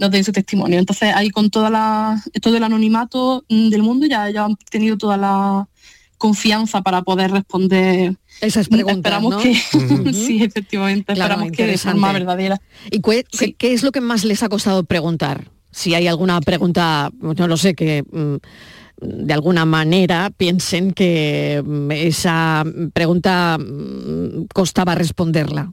nos den su testimonio. Entonces ahí con toda la, todo el anonimato mm, del mundo ya, ya han tenido toda la confianza para poder responder esas preguntas. Esperamos ¿no? que Ujú. sí, efectivamente, Claro, esperamos que de forma verdadera. ¿Y qué, qué es lo que más les ha costado preguntar? Si hay alguna pregunta, no lo sé, que mm, de alguna manera piensen que mm, esa pregunta mm, costaba responderla.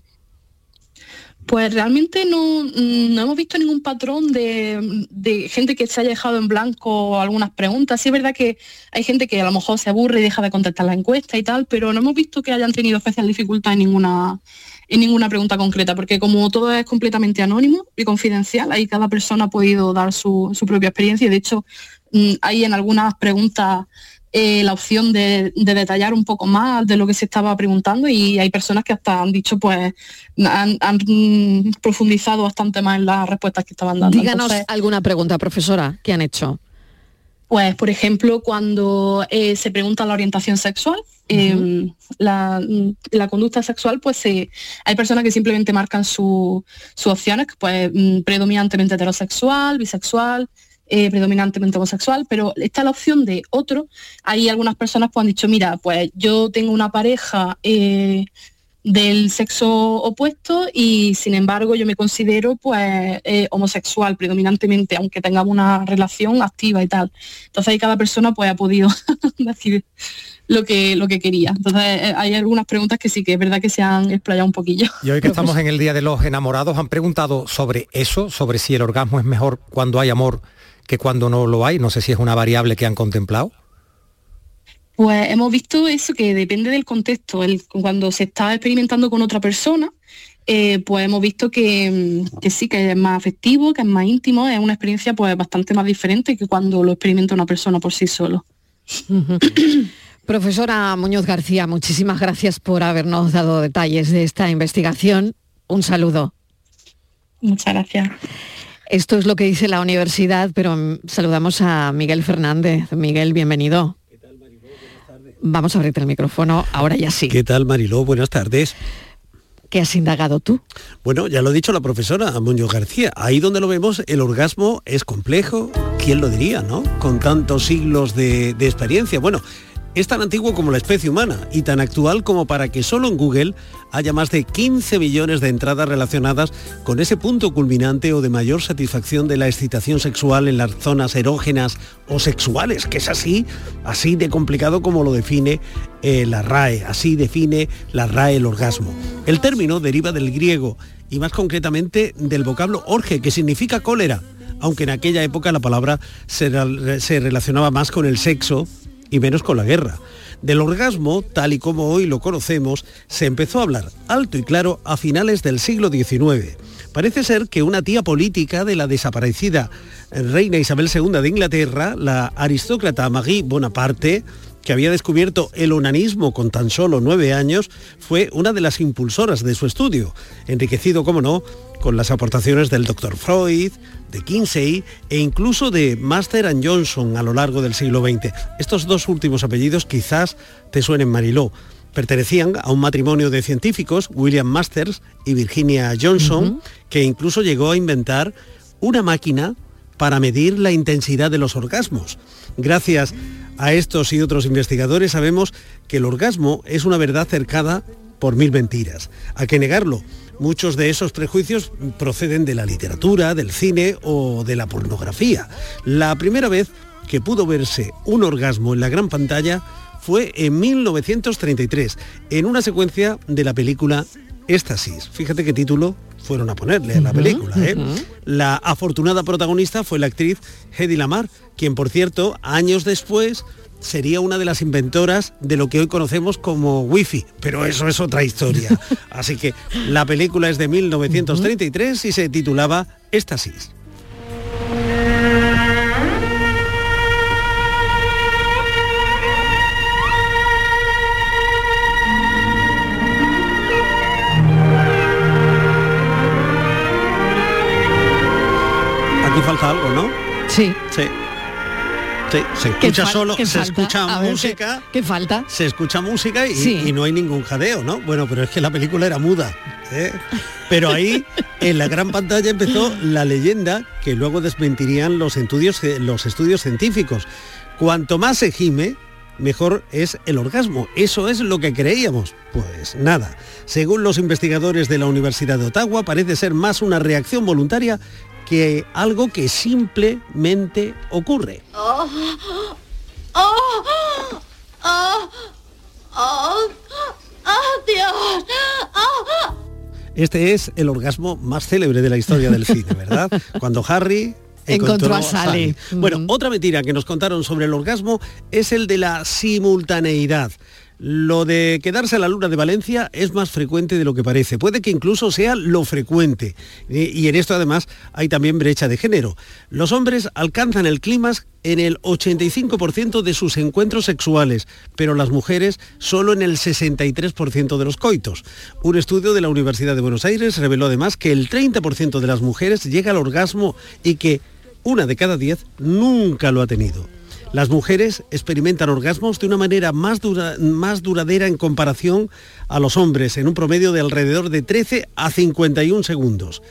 Pues realmente no, mm, no hemos visto ningún patrón de, gente que se haya dejado en blanco algunas preguntas. Sí es verdad que hay gente que a lo mejor se aburre y deja de contestar la encuesta y tal, pero no hemos visto que hayan tenido especial dificultad en ninguna, en ninguna pregunta concreta, porque como todo es completamente anónimo y confidencial, ahí cada persona ha podido dar su, su propia experiencia y de hecho mm, hay en algunas preguntas eh, la opción de, de detallar un poco más de lo que se estaba preguntando y hay personas que hasta han dicho, pues, han, han, profundizado bastante más en las respuestas que estaban dando. Díganos Entonces, alguna pregunta, profesora, que han hecho. pues, por ejemplo, cuando eh, se pregunta la orientación sexual, eh, la, la conducta sexual, pues eh, hay personas que simplemente marcan su- sus opciones, pues mm, predominantemente heterosexual, bisexual, eh, predominantemente homosexual, pero está la opción de otro. Hay algunas personas que han dicho, mira, pues yo tengo una pareja eh, del sexo opuesto y sin embargo yo me considero pues eh, homosexual predominantemente, aunque tengamos una relación activa y tal. Entonces ahí cada persona pues ha podido decir lo que, lo que quería. Entonces hay algunas preguntas que sí que es verdad que se han explayado un poquillo. Y hoy que estamos en el Día de los Enamorados, han preguntado sobre eso, sobre si el orgasmo es mejor cuando hay amor que cuando no lo hay. No sé si es una variable que han contemplado. Pues hemos visto eso que depende del contexto. El- cuando se está experimentando con otra persona, eh, pues hemos visto que, mm, que sí, que es más afectivo, que es más íntimo, es una experiencia pues bastante más diferente que cuando lo experimenta una persona por sí solo. Profesora Muñoz García, muchísimas gracias por habernos dado detalles de esta investigación. Un saludo. Muchas gracias. Esto es lo que dice la universidad, pero mm, saludamos a Miguel Fernández. Miguel, bienvenido. Vamos a abrirte el micrófono, ahora ya sí. ¿Qué tal, Mariló? Buenas tardes. ¿Qué has indagado tú? Bueno, ya lo ha dicho la profesora Muñoz García. Ahí donde lo vemos, el orgasmo es complejo. ¿Quién lo diría, no? Con tantos siglos de, de experiencia. Bueno, es tan antiguo como la especie humana y tan actual como para que solo en Google haya más de 15 millones de entradas relacionadas con ese punto culminante o de mayor satisfacción de la excitación sexual en las zonas erógenas o sexuales, que es así, así de complicado como lo define eh, la RAE, así define la RAE el orgasmo. El término deriva del griego y más concretamente del vocablo orge, que significa cólera, aunque en aquella época la palabra se, rel- se relacionaba más con el sexo y menos con la guerra. Del orgasmo, tal y como hoy lo conocemos, se empezó a hablar alto y claro a finales del siglo XIX. Parece ser que una tía política de la desaparecida reina Isabel II de Inglaterra, la aristócrata Marie Bonaparte, que había descubierto el onanismo con tan solo nueve años, fue una de las impulsoras de su estudio, enriquecido, como no, con las aportaciones del Dr. Freud, de Kinsey e incluso de Master and Johnson a lo largo del siglo XX. Estos dos últimos apellidos quizás te suenen Mariló. Pertenecían a un matrimonio de científicos, William Masters y Virginia Johnson, que incluso llegó a inventar una máquina para medir la intensidad de los orgasmos. Gracias a estos y otros investigadores sabemos que el orgasmo es una verdad cercada por mil mentiras. ¿A qué negarlo? Muchos de esos prejuicios proceden de la literatura, del cine o de la pornografía. La primera vez que pudo verse un orgasmo en la gran pantalla fue en 1933, en una secuencia de la película Éxtasis. Fíjate qué título fueron a ponerle a la película. ¿eh? La afortunada protagonista fue la actriz Hedy Lamar, quien por cierto, años después sería una de las inventoras de lo que hoy conocemos como Wi-Fi, pero eso es otra historia. Así que la película es de 1933 y se titulaba Éxtasis. Aquí falta algo, ¿no? Sí. Sí. Sí, se ¿Qué escucha solo, se falta? escucha ver, música. ¿Qué, qué falta? Se escucha música y, Sí. y no hay ningún jadeo, ¿no? Bueno, pero es que la película era muda. ¿eh? Pero ahí, en la gran pantalla, empezó la leyenda que luego desmentirían los estudios, los estudios científicos. Cuanto más se gime, mejor es el orgasmo. Eso es lo que creíamos. Pues nada. Según los investigadores de la Universidad de Ottawa, parece ser más una reacción voluntaria que algo que simplemente ocurre. Oh, oh, oh, Dios. Este es el orgasmo más célebre de la historia del cine, ¿verdad? Cuando Harry Encontró a Sally. Bueno, otra mentira que nos contaron sobre el orgasmo es el de la simultaneidad. Lo de quedarse a la luna de Valencia es más frecuente de lo que parece. Puede que incluso sea lo frecuente. Y en esto además hay también brecha de género. Los hombres alcanzan el clímax en el 85% de sus encuentros sexuales, pero las mujeres solo en el 63% de los coitos. Un estudio de la Universidad de Buenos Aires reveló además que el 30% de las mujeres llega al orgasmo y que una de cada diez nunca lo ha tenido. Las mujeres experimentan orgasmos de una manera más, dura- más duradera en comparación a los hombres, en un promedio de alrededor de 13 a 51 segundos.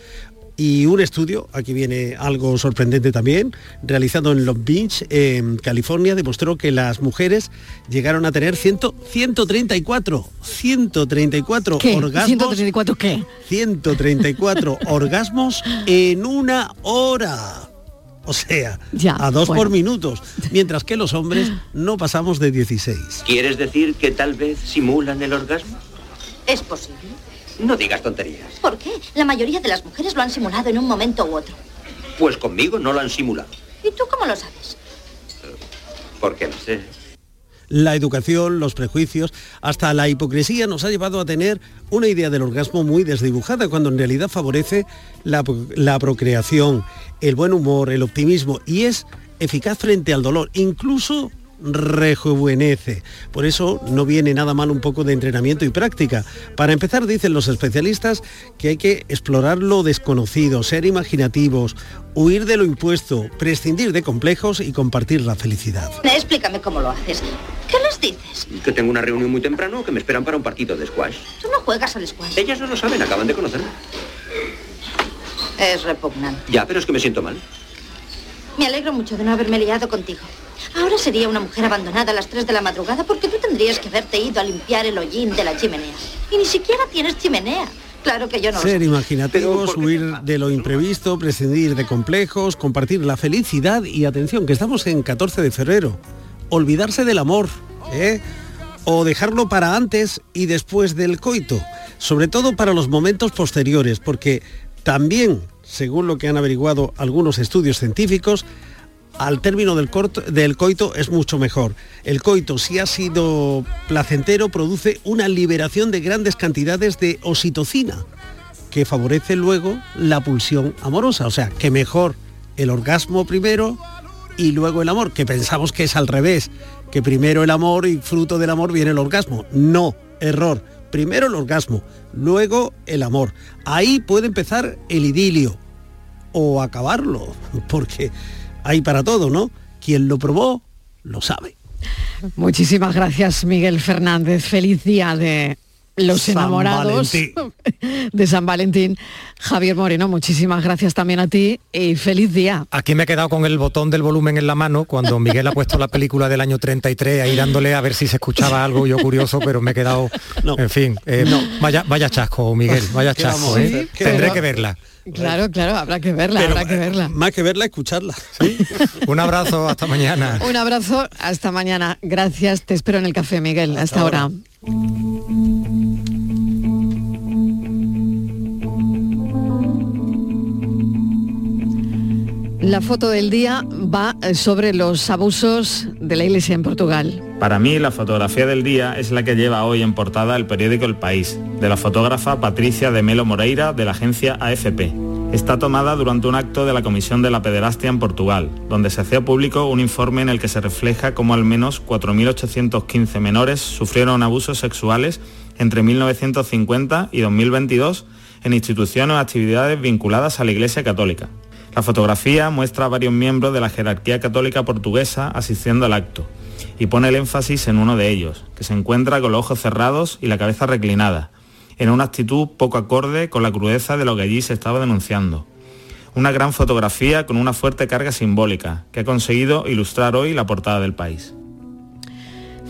Y un estudio, aquí viene algo sorprendente también, realizado en Long Beach, en California, demostró que las mujeres llegaron a tener 100 134, 134 ¿Qué? orgasmos. ¿134 qué? 134 orgasmos en una hora. O sea, Ya, a dos bueno. por minutos, mientras que los hombres no pasamos de 16. ¿Quieres decir que tal vez simulan el orgasmo? Es posible. No digas tonterías. ¿Por qué? La mayoría de las mujeres lo han simulado en un momento u otro. Pues conmigo no lo han simulado. ¿Y tú cómo lo sabes? Porque lo sé. La educación, los prejuicios, hasta la hipocresía nos ha llevado a tener una idea del orgasmo muy desdibujada, cuando en realidad favorece la, la procreación, el buen humor, el optimismo y es eficaz frente al dolor, incluso rejuvenece. Por eso no viene nada mal un poco de entrenamiento y práctica. Para empezar, dicen los especialistas que hay que explorar lo desconocido, ser imaginativos, huir de lo impuesto, prescindir de complejos y compartir la felicidad. Explícame cómo lo haces. ¿Qué les dices? Que tengo una reunión muy temprano que me esperan para un partido de squash. Tú no juegas al squash. Ellas no lo saben, acaban de conocerme. Es repugnante. Ya, pero es que me siento mal. Me alegro mucho de no haberme liado contigo. Ahora sería una mujer abandonada a las 3 de la madrugada porque tú tendrías que haberte ido a limpiar el hollín de la chimenea. Y ni siquiera tienes chimenea. Claro que yo no Ser imaginativos, huir de lo imprevisto, prescindir de complejos, compartir la felicidad y atención, que estamos en 14 de febrero. Olvidarse del amor, ¿eh? O dejarlo para antes y después del coito. Sobre todo para los momentos posteriores, porque también, según lo que han averiguado algunos estudios científicos, al término del, corto- del coito es mucho mejor. El coito, si ha sido placentero, produce una liberación de grandes cantidades de oxitocina, que favorece luego la pulsión amorosa. O sea, que mejor el orgasmo primero y luego el amor, que pensamos que es al revés, que primero el amor y fruto del amor viene el orgasmo. No, error. Primero el orgasmo, luego el amor. Ahí puede empezar el idilio o acabarlo, porque hay para todo, ¿no? Quien lo probó, lo sabe. Muchísimas gracias, Miguel Fernández. Feliz día de los San enamorados Valentín. de San Valentín. Javier Moreno, muchísimas gracias también a ti y feliz día. Aquí me he quedado con el botón del volumen en la mano cuando Miguel ha puesto la película del año 33 ahí dándole a ver si se escuchaba algo yo curioso, pero me he quedado, en fin, eh, vaya, vaya chasco, Miguel, vaya ¿Qué chasco, ¿eh? Tendré que verla. Claro, claro, habrá que verla, Pero, habrá que verla. Más que verla, escucharla. Un abrazo, hasta mañana. Un abrazo, hasta mañana. Gracias, te espero en el café, Miguel. Hasta, ahora. La foto del día va eh, sobre los abusos de la Iglesia en Portugal. Para mí, la fotografía del día es la que lleva hoy en portada el periódico El País, de la fotógrafa Patricia de Melo Moreira de la agencia AFP. Está tomada durante un acto de la Comisión de la Pederastia en Portugal, donde se hacía público un informe en el que se refleja cómo al menos 4.815 menores sufrieron abusos sexuales entre 1950 y 2022 en instituciones o actividades vinculadas a la Iglesia Católica. La fotografía muestra a varios miembros de la jerarquía católica portuguesa asistiendo al acto y pone el énfasis en uno de ellos, que se encuentra con los ojos cerrados y la cabeza reclinada, en una actitud poco acorde con la crudeza de lo que allí se estaba denunciando. Una gran fotografía con una fuerte carga simbólica que ha conseguido ilustrar hoy la portada del país.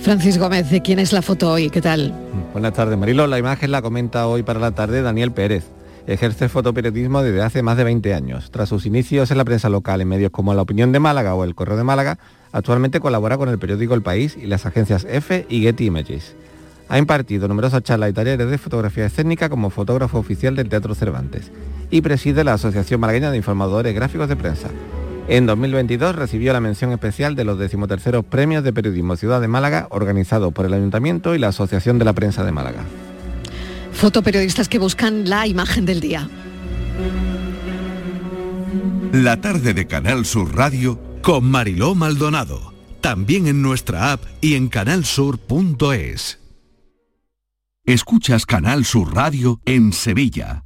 Francis Gómez, ¿de quién es la foto hoy? ¿Qué tal? Buenas tardes, Marilo. La imagen la comenta hoy para la tarde Daniel Pérez. Ejerce fotoperiodismo desde hace más de 20 años. Tras sus inicios en la prensa local en medios como La Opinión de Málaga o El Correo de Málaga, actualmente colabora con el periódico El País y las agencias F y Getty Images. Ha impartido numerosas charlas y talleres de fotografía escénica como fotógrafo oficial del Teatro Cervantes y preside la Asociación Malagueña de Informadores Gráficos de Prensa. En 2022 recibió la mención especial de los decimoterceros Premios de Periodismo Ciudad de Málaga organizados por el Ayuntamiento y la Asociación de la Prensa de Málaga. Fotoperiodistas que buscan la imagen del día. La tarde de Canal Sur Radio con Mariló Maldonado. También en nuestra app y en canalsur.es. Escuchas Canal Sur Radio en Sevilla.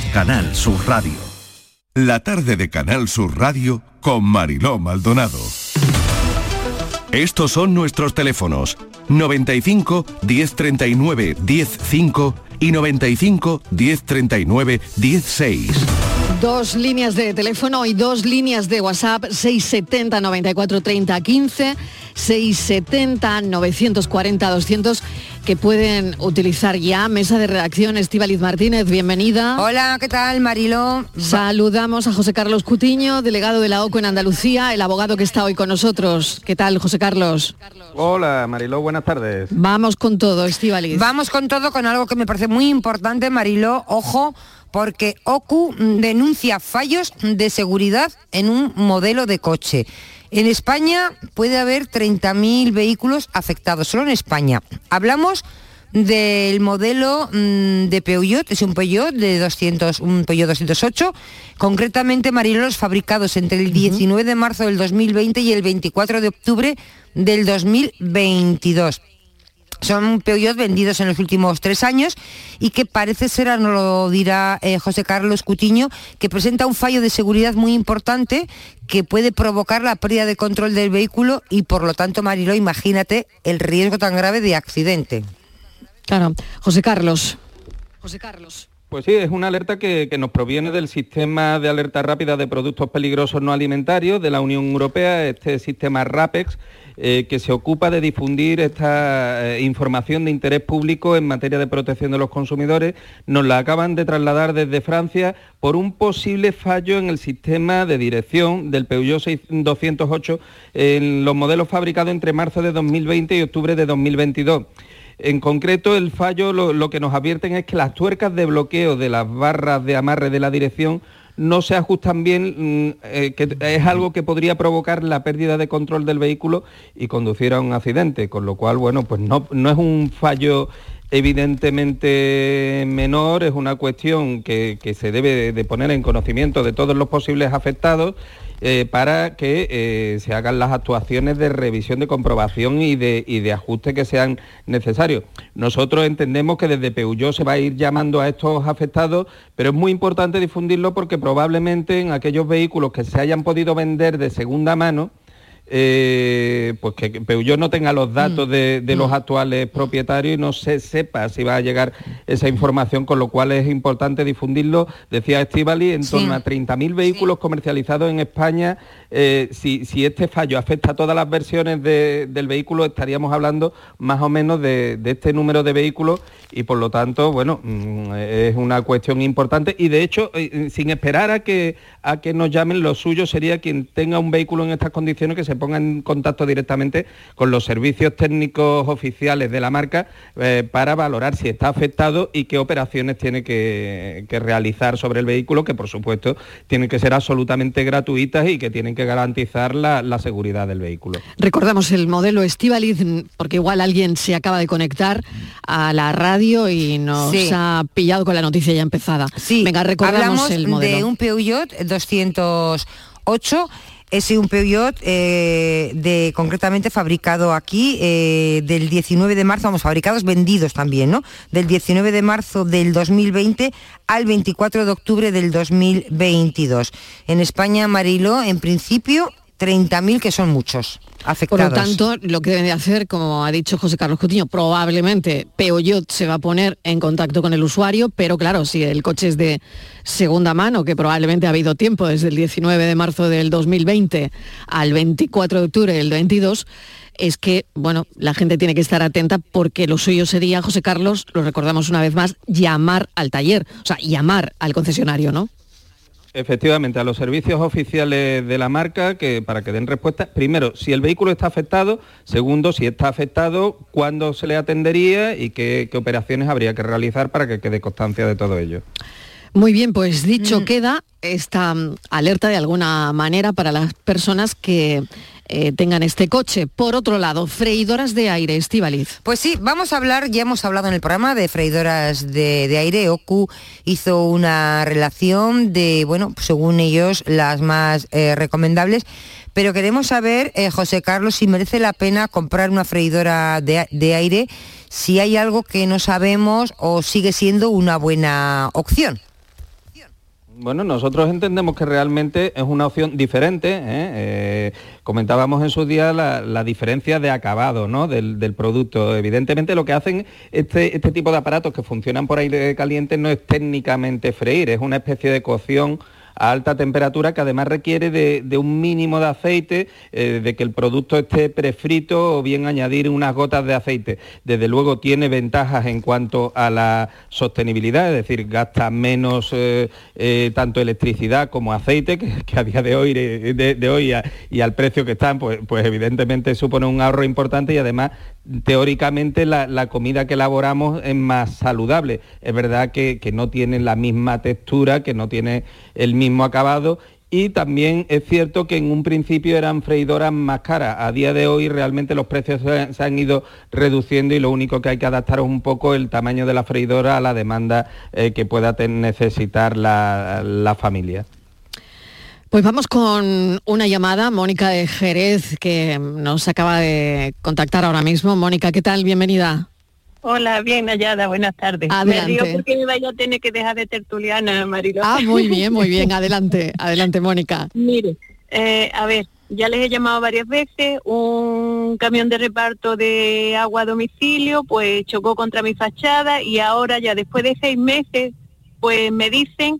Canal Sur Radio. La tarde de Canal Sur Radio con Mariló Maldonado. Estos son nuestros teléfonos 95 1039 105 y 95 1039 16. Dos líneas de teléfono y dos líneas de WhatsApp 670 94 30 15, 670 940 200 que pueden utilizar ya. Mesa de redacción, Estíbaliz Martínez, bienvenida. Hola, ¿qué tal, Mariló? Saludamos a José Carlos Cutiño, delegado de la OCO en Andalucía, el abogado que está hoy con nosotros. ¿Qué tal, José Carlos? Hola, Mariló, buenas tardes. Vamos con todo, Estíbaliz. Vamos con todo con algo que me parece muy importante, Mariló. Ojo, porque OCU denuncia fallos de seguridad en un modelo de coche. En España puede haber 30.000 vehículos afectados, solo en España. Hablamos del modelo mm, de Peugeot, es un Peugeot de 200, un Peugeot 208, concretamente marineros fabricados entre el 19 de marzo del 2020 y el 24 de octubre del 2022 son Peugeot vendidos en los últimos tres años y que parece ser, nos lo dirá eh, José Carlos Cutiño, que presenta un fallo de seguridad muy importante que puede provocar la pérdida de control del vehículo y por lo tanto, Marilo, imagínate el riesgo tan grave de accidente. Claro, José Carlos. José Carlos. Pues sí, es una alerta que, que, nos proviene del sistema de alerta rápida de productos peligrosos no alimentarios de la Unión Europea, este sistema RAPEX, eh, que se ocupa de difundir esta eh, información de interés público en materia de protección de los consumidores. Nos la acaban de trasladar desde Francia por un posible fallo en el sistema de dirección del Peugeot 208 en los modelos fabricados entre marzo de 2020 y octubre de 2022. En concreto, el fallo lo, que nos advierten es que las tuercas de bloqueo de las barras de amarre de la dirección no se ajustan bien, mm, eh, que es algo que podría provocar la pérdida de control del vehículo y conducir a un accidente, con lo cual, bueno, pues no, no es un fallo evidentemente menor, es una cuestión que, que se debe de poner en conocimiento de todos los posibles afectados eh, para que eh, se hagan las actuaciones de revisión, de comprobación y de, y de ajuste que sean necesarios. Nosotros entendemos que desde Peugeot se va a ir llamando a estos afectados, pero es muy importante difundirlo porque probablemente en aquellos vehículos que se hayan podido vender de segunda mano, eh, pues que Peugeot no tenga los datos Mm. de, de los actuales propietarios y no se sepa si va a llegar esa información, con lo cual es importante difundirlo. Decía Estivali, en Sí. torno a 30.000 vehículos comercializados en España. Eh, si, este fallo afecta a todas las versiones de- del vehículo, estaríamos hablando más o menos de, este número de vehículos y por lo tanto, bueno, mm, es una cuestión importante. Y de hecho, eh, sin esperar a que, a que nos llamen, lo suyo sería quien tenga un vehículo en estas condiciones que se ponga en contacto directamente con los servicios técnicos oficiales de la marca eh, para valorar si está afectado y qué operaciones tiene que realizar sobre el vehículo, que por supuesto tienen que ser absolutamente gratuitas y que tienen que garantizar la, la seguridad del vehículo. Recordamos el modelo Estivaliz, porque igual alguien se acaba de conectar a la radio y nos Sí. ha pillado con la noticia ya empezada. Sí, Venga, recordamos hablamos el modelo. de un Peugeot 208 es un Peugeot eh, de concretamente fabricado aquí eh, del 19 de marzo, vamos, fabricados, vendidos también, ¿no? Del 19 de marzo del 2020 al 24 de octubre del 2022. En España, Marilo, en principio, 30.000 que son muchos Por afectados. lo tanto, lo que deben de hacer, como ha dicho José Carlos Coutinho, probablemente Peugeot se va a poner en contacto con el usuario, pero claro, si el coche es de segunda mano, que probablemente ha habido tiempo desde el 19 de marzo del 2020 al 24 de octubre del 22, es que, bueno, la gente tiene que estar atenta porque lo suyo sería, José Carlos, lo recordamos una vez más, llamar al taller, o sea, llamar al concesionario, ¿no? Efectivamente, a los servicios oficiales de la marca que para que den respuesta, primero, si el vehículo está afectado, segundo, si está afectado, cuándo se le atendería y qué, qué operaciones habría que realizar para que quede constancia de todo ello. Muy bien, pues Mm. dicho queda esta mm, alerta de alguna manera para las personas que eh, tengan este coche. Por otro lado, freidoras de aire, Estivaliz. Pues sí, vamos a hablar, ya hemos hablado en el programa de freidoras de, de aire. OCU hizo una relación de, bueno, según ellos, las más eh, recomendables. Pero queremos saber, eh, José Carlos, si merece la pena comprar una freidora de, de aire, si hay algo que no sabemos o sigue siendo una buena opción. Bueno, nosotros entendemos que realmente es una opción diferente. ¿eh? Eh, comentábamos en su día la, la diferencia de acabado ¿no? del, del producto. Evidentemente lo que hacen este, este tipo de aparatos que funcionan por aire caliente no es técnicamente freír, es una especie de cocción a alta temperatura que además requiere de, un mínimo de aceite, eh, de que el producto esté prefrito o bien añadir unas gotas de aceite. Desde luego tiene ventajas en cuanto a la sostenibilidad, es decir, gasta menos eh, eh, tanto electricidad como aceite, que, a día de hoy, de, hoy y al precio que están, pues, pues evidentemente supone un ahorro importante y además teóricamente la, la comida que elaboramos es más saludable. Es verdad que, que no tiene la misma textura, que no tiene el mismo acabado y también es cierto que en un principio eran freidoras más caras. A día de hoy realmente los precios se, han ido reduciendo y lo único que hay que adaptar es un poco el tamaño de la freidora a la demanda eh, que pueda necesitar la, la familia. Pues vamos con una llamada, Mónica de Jerez, que nos acaba de contactar ahora mismo. Mónica, ¿qué tal? Bienvenida. Hola, bien hallada, buenas tardes. Adelante. Me río porque me vaya a tener que dejar de tertuliana, Mariló. Ah, muy bien, muy bien. Adelante, adelante, Mónica. Mire, eh, a ver, ya les he llamado varias veces, un camión de reparto de agua a domicilio, pues chocó contra mi fachada y ahora ya después de seis meses, pues me dicen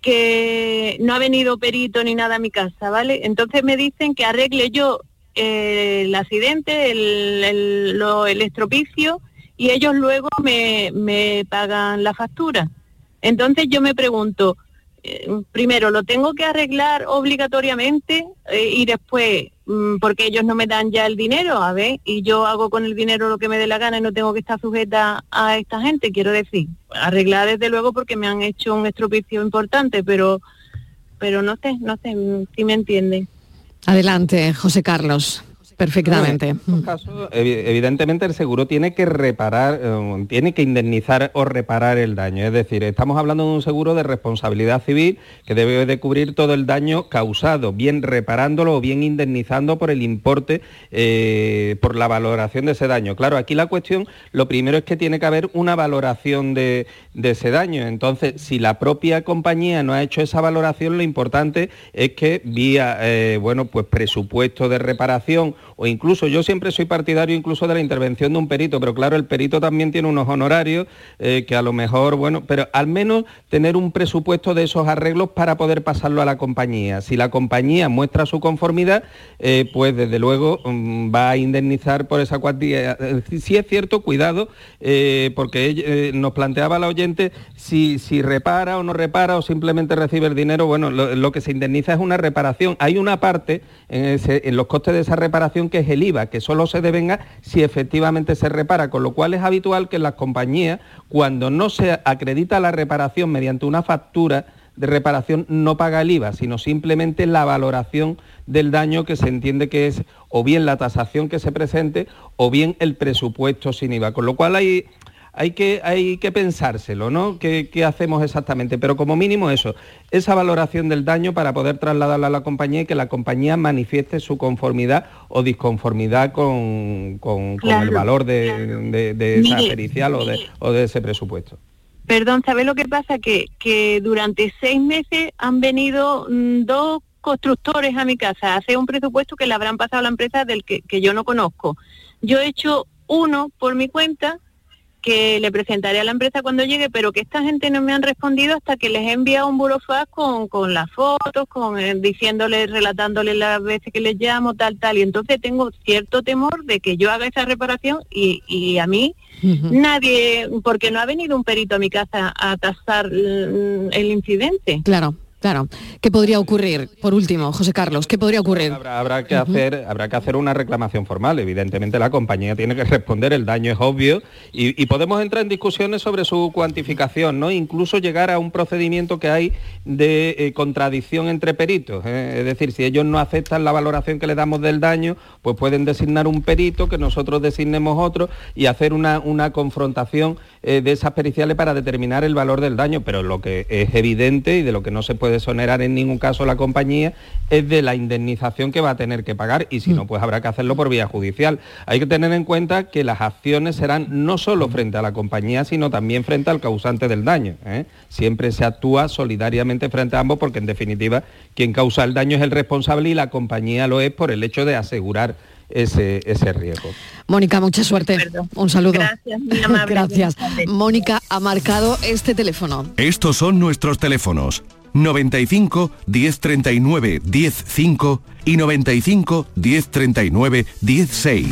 que no ha venido perito ni nada a mi casa, ¿vale? Entonces me dicen que arregle yo eh, el accidente, el, el, estropicio y ellos luego me, me pagan la factura. Entonces yo me pregunto, primero, ¿lo tengo que arreglar obligatoriamente eh, y después, mm, porque ellos no me dan ya el dinero, a ver, y yo hago con el dinero lo que me dé la gana y no tengo que estar sujeta a esta gente, quiero decir, arreglar desde luego porque me han hecho un estropicio importante, pero pero no sé, no sé mm, si me entienden. Adelante, José Carlos. Perfectamente. En estos evidentemente el seguro tiene que reparar, eh, tiene que indemnizar o reparar el daño. Es decir, estamos hablando de un seguro de responsabilidad civil que debe de cubrir todo el daño causado, bien reparándolo o bien indemnizando por el importe, eh, por la valoración de ese daño. Claro, aquí la cuestión, lo primero es que tiene que haber una valoración de, de ese daño. Entonces, si la propia compañía no ha hecho esa valoración, lo importante es que vía, eh, bueno, pues presupuesto de reparación o incluso yo siempre soy partidario incluso de la intervención de un perito, pero claro, el perito también tiene unos honorarios eh, que a lo mejor, bueno, pero al menos tener un presupuesto de esos arreglos para poder pasarlo a la compañía. Si la compañía muestra su conformidad, eh, pues desde luego mm, va a indemnizar por esa cuantía. Eh, Sí es cierto, cuidado, porque nos planteaba la oyente si, si repara o no repara o simplemente recibe el dinero, bueno, lo, que se indemniza es una reparación. Hay una parte en los costes de esa reparación que es el IVA, que solo se devenga si efectivamente se repara, con lo cual es habitual que en las compañías, cuando no se acredita la reparación mediante una factura, de reparación no paga el IVA, sino simplemente la valoración del daño que se entiende que es o bien la tasación que se presente o bien el presupuesto sin IVA. Con lo cual hay, hay, que, hay que pensárselo, ¿no? ¿Qué, qué hacemos exactamente? Pero como mínimo eso, esa valoración del daño para poder trasladarla a la compañía y que la compañía manifieste su conformidad o disconformidad con, con- con el valor de, de- de esa pericial o de, o de ese presupuesto. Perdón, ¿sabes lo que pasa? Que, que durante seis meses han venido mm, dos constructores a mi casa a hacer un presupuesto que le habrán pasado a la empresa del que, que yo no conozco. Yo he hecho uno por mi cuenta que le presentaré a la empresa cuando llegue, pero que esta gente no me han respondido hasta que les he enviado un burofax con, con las fotos, con eh, diciéndoles, relatándole las veces que les llamo, tal, tal. Y entonces tengo cierto temor de que yo haga esa reparación y, y a mí nadie, porque no ha venido un perito a mi casa a tasar mm, el incidente. Claro, claro. ¿Qué podría ocurrir? Por último, José Carlos, ¿qué podría ocurrir? Habrá, habrá que hacer, habrá que hacer una reclamación formal. Evidentemente la compañía tiene que responder, el daño es obvio y, y podemos entrar en discusiones sobre su cuantificación, ¿no? Incluso llegar a un procedimiento que hay de eh, contradicción entre peritos. ¿eh? Es decir, si ellos no aceptan la valoración que le damos del daño, pues pueden designar un perito, que nosotros designemos otro y hacer una, una confrontación eh, de esas periciales para determinar el valor del daño. Pero lo que es evidente y de lo que no se puede exonerar en ningún caso la compañía es de la indemnización que va a tener que pagar y si no, pues habrá que hacerlo por vía judicial. Hay que tener en cuenta que las acciones serán no solo frente a la compañía, sino también frente al causante del daño. ¿eh? Siempre se actúa solidariamente frente a ambos porque en definitiva quien causa el daño es el responsable y la compañía lo es por el hecho de asegurar ese, ese riesgo. Mónica, mucha suerte. Un saludo. Gracias, amable. Gracias. Mónica ha marcado este teléfono. Estos son nuestros teléfonos. 95 1039 105 y 95 1039 16.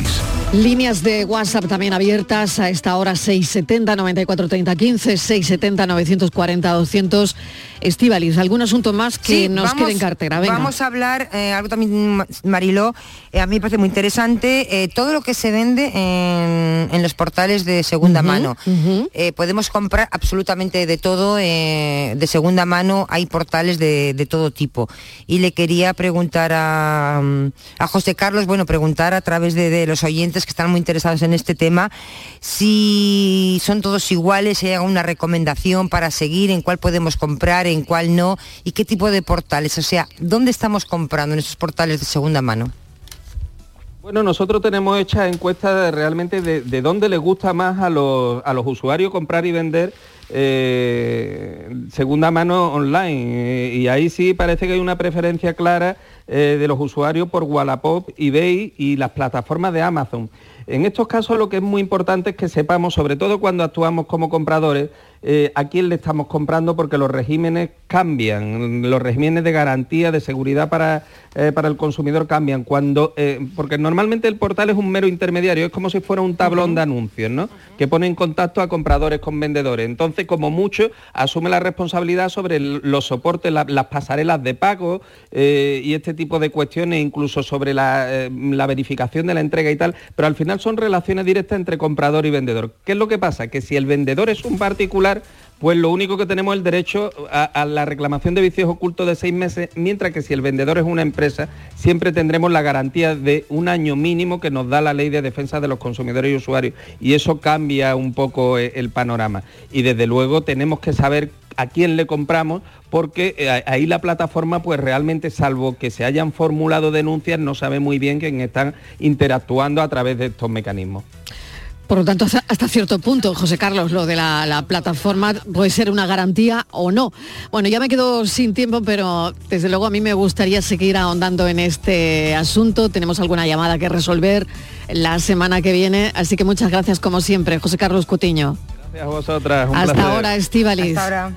Líneas de WhatsApp también abiertas a esta hora 670 94 30 15 670 940 200. Estivaliz, algún asunto más que Sí, nos vamos- quede en cartera. Venga. Vamos a hablar, eh, algo también, Ma- Mariló, eh, a mí me parece muy interesante, eh, todo lo que se vende en, en los portales de segunda Ujú, mano. Eh, podemos comprar absolutamente de todo eh, de segunda mano, hay portales de, de todo tipo. Y le quería preguntar a, mm, a José Carlos, bueno, preguntar a través de, de los oyentes que están muy interesados en este tema, si son todos iguales, si hay alguna recomendación para seguir, en cuál podemos comprar, en cuál no, y qué tipo de portales, o sea, ¿dónde estamos comprando en esos portales de segunda mano? Bueno, nosotros tenemos hecha encuesta de realmente de, de dónde les gusta más a los, a los usuarios comprar y vender eh, segunda mano online. Eh, y ahí sí parece que hay una preferencia clara eh, de los usuarios por Wallapop, eBay y las plataformas de Amazon. En estos casos lo que es muy importante es que sepamos, sobre todo cuando actuamos como compradores, eh, a quién le estamos comprando porque los regímenes cambian, los regímenes de garantía, de seguridad para, eh, para el consumidor cambian. Cuando, eh, porque normalmente el portal es un mero intermediario, es como si fuera un tablón de anuncios, ¿no? Que pone en contacto a compradores con vendedores. Entonces, como mucho, asume la responsabilidad sobre el- los soportes, la- las pasarelas de pago y este tipo de cuestiones, incluso sobre la, la verificación de la entrega y tal, pero al final son relaciones directas entre comprador y vendedor. ¿Qué es lo que pasa? Que si el vendedor es un particular, pues lo único que tenemos es el derecho a, a la reclamación de vicios ocultos de seis meses, mientras que si el vendedor es una empresa, siempre tendremos la garantía de un año mínimo que nos da la ley de defensa de los consumidores y usuarios. Y eso cambia un poco eh, el panorama. Y desde luego tenemos que saber a quién le compramos, porque eh, ahí la plataforma, pues realmente, salvo que se hayan formulado denuncias, no sabe muy bien quién están interactuando a través de estos mecanismos. Por lo tanto, hasta, cierto punto, José Carlos, lo de la, la plataforma puede ser una garantía o no. Bueno, ya me quedo sin tiempo, pero desde luego a mí me gustaría seguir ahondando en este asunto. Tenemos alguna llamada que resolver la semana que viene, así que muchas gracias como siempre, José Carlos Cutiño. Gracias a vosotras. un Hasta placer. ahora. Hasta ahora.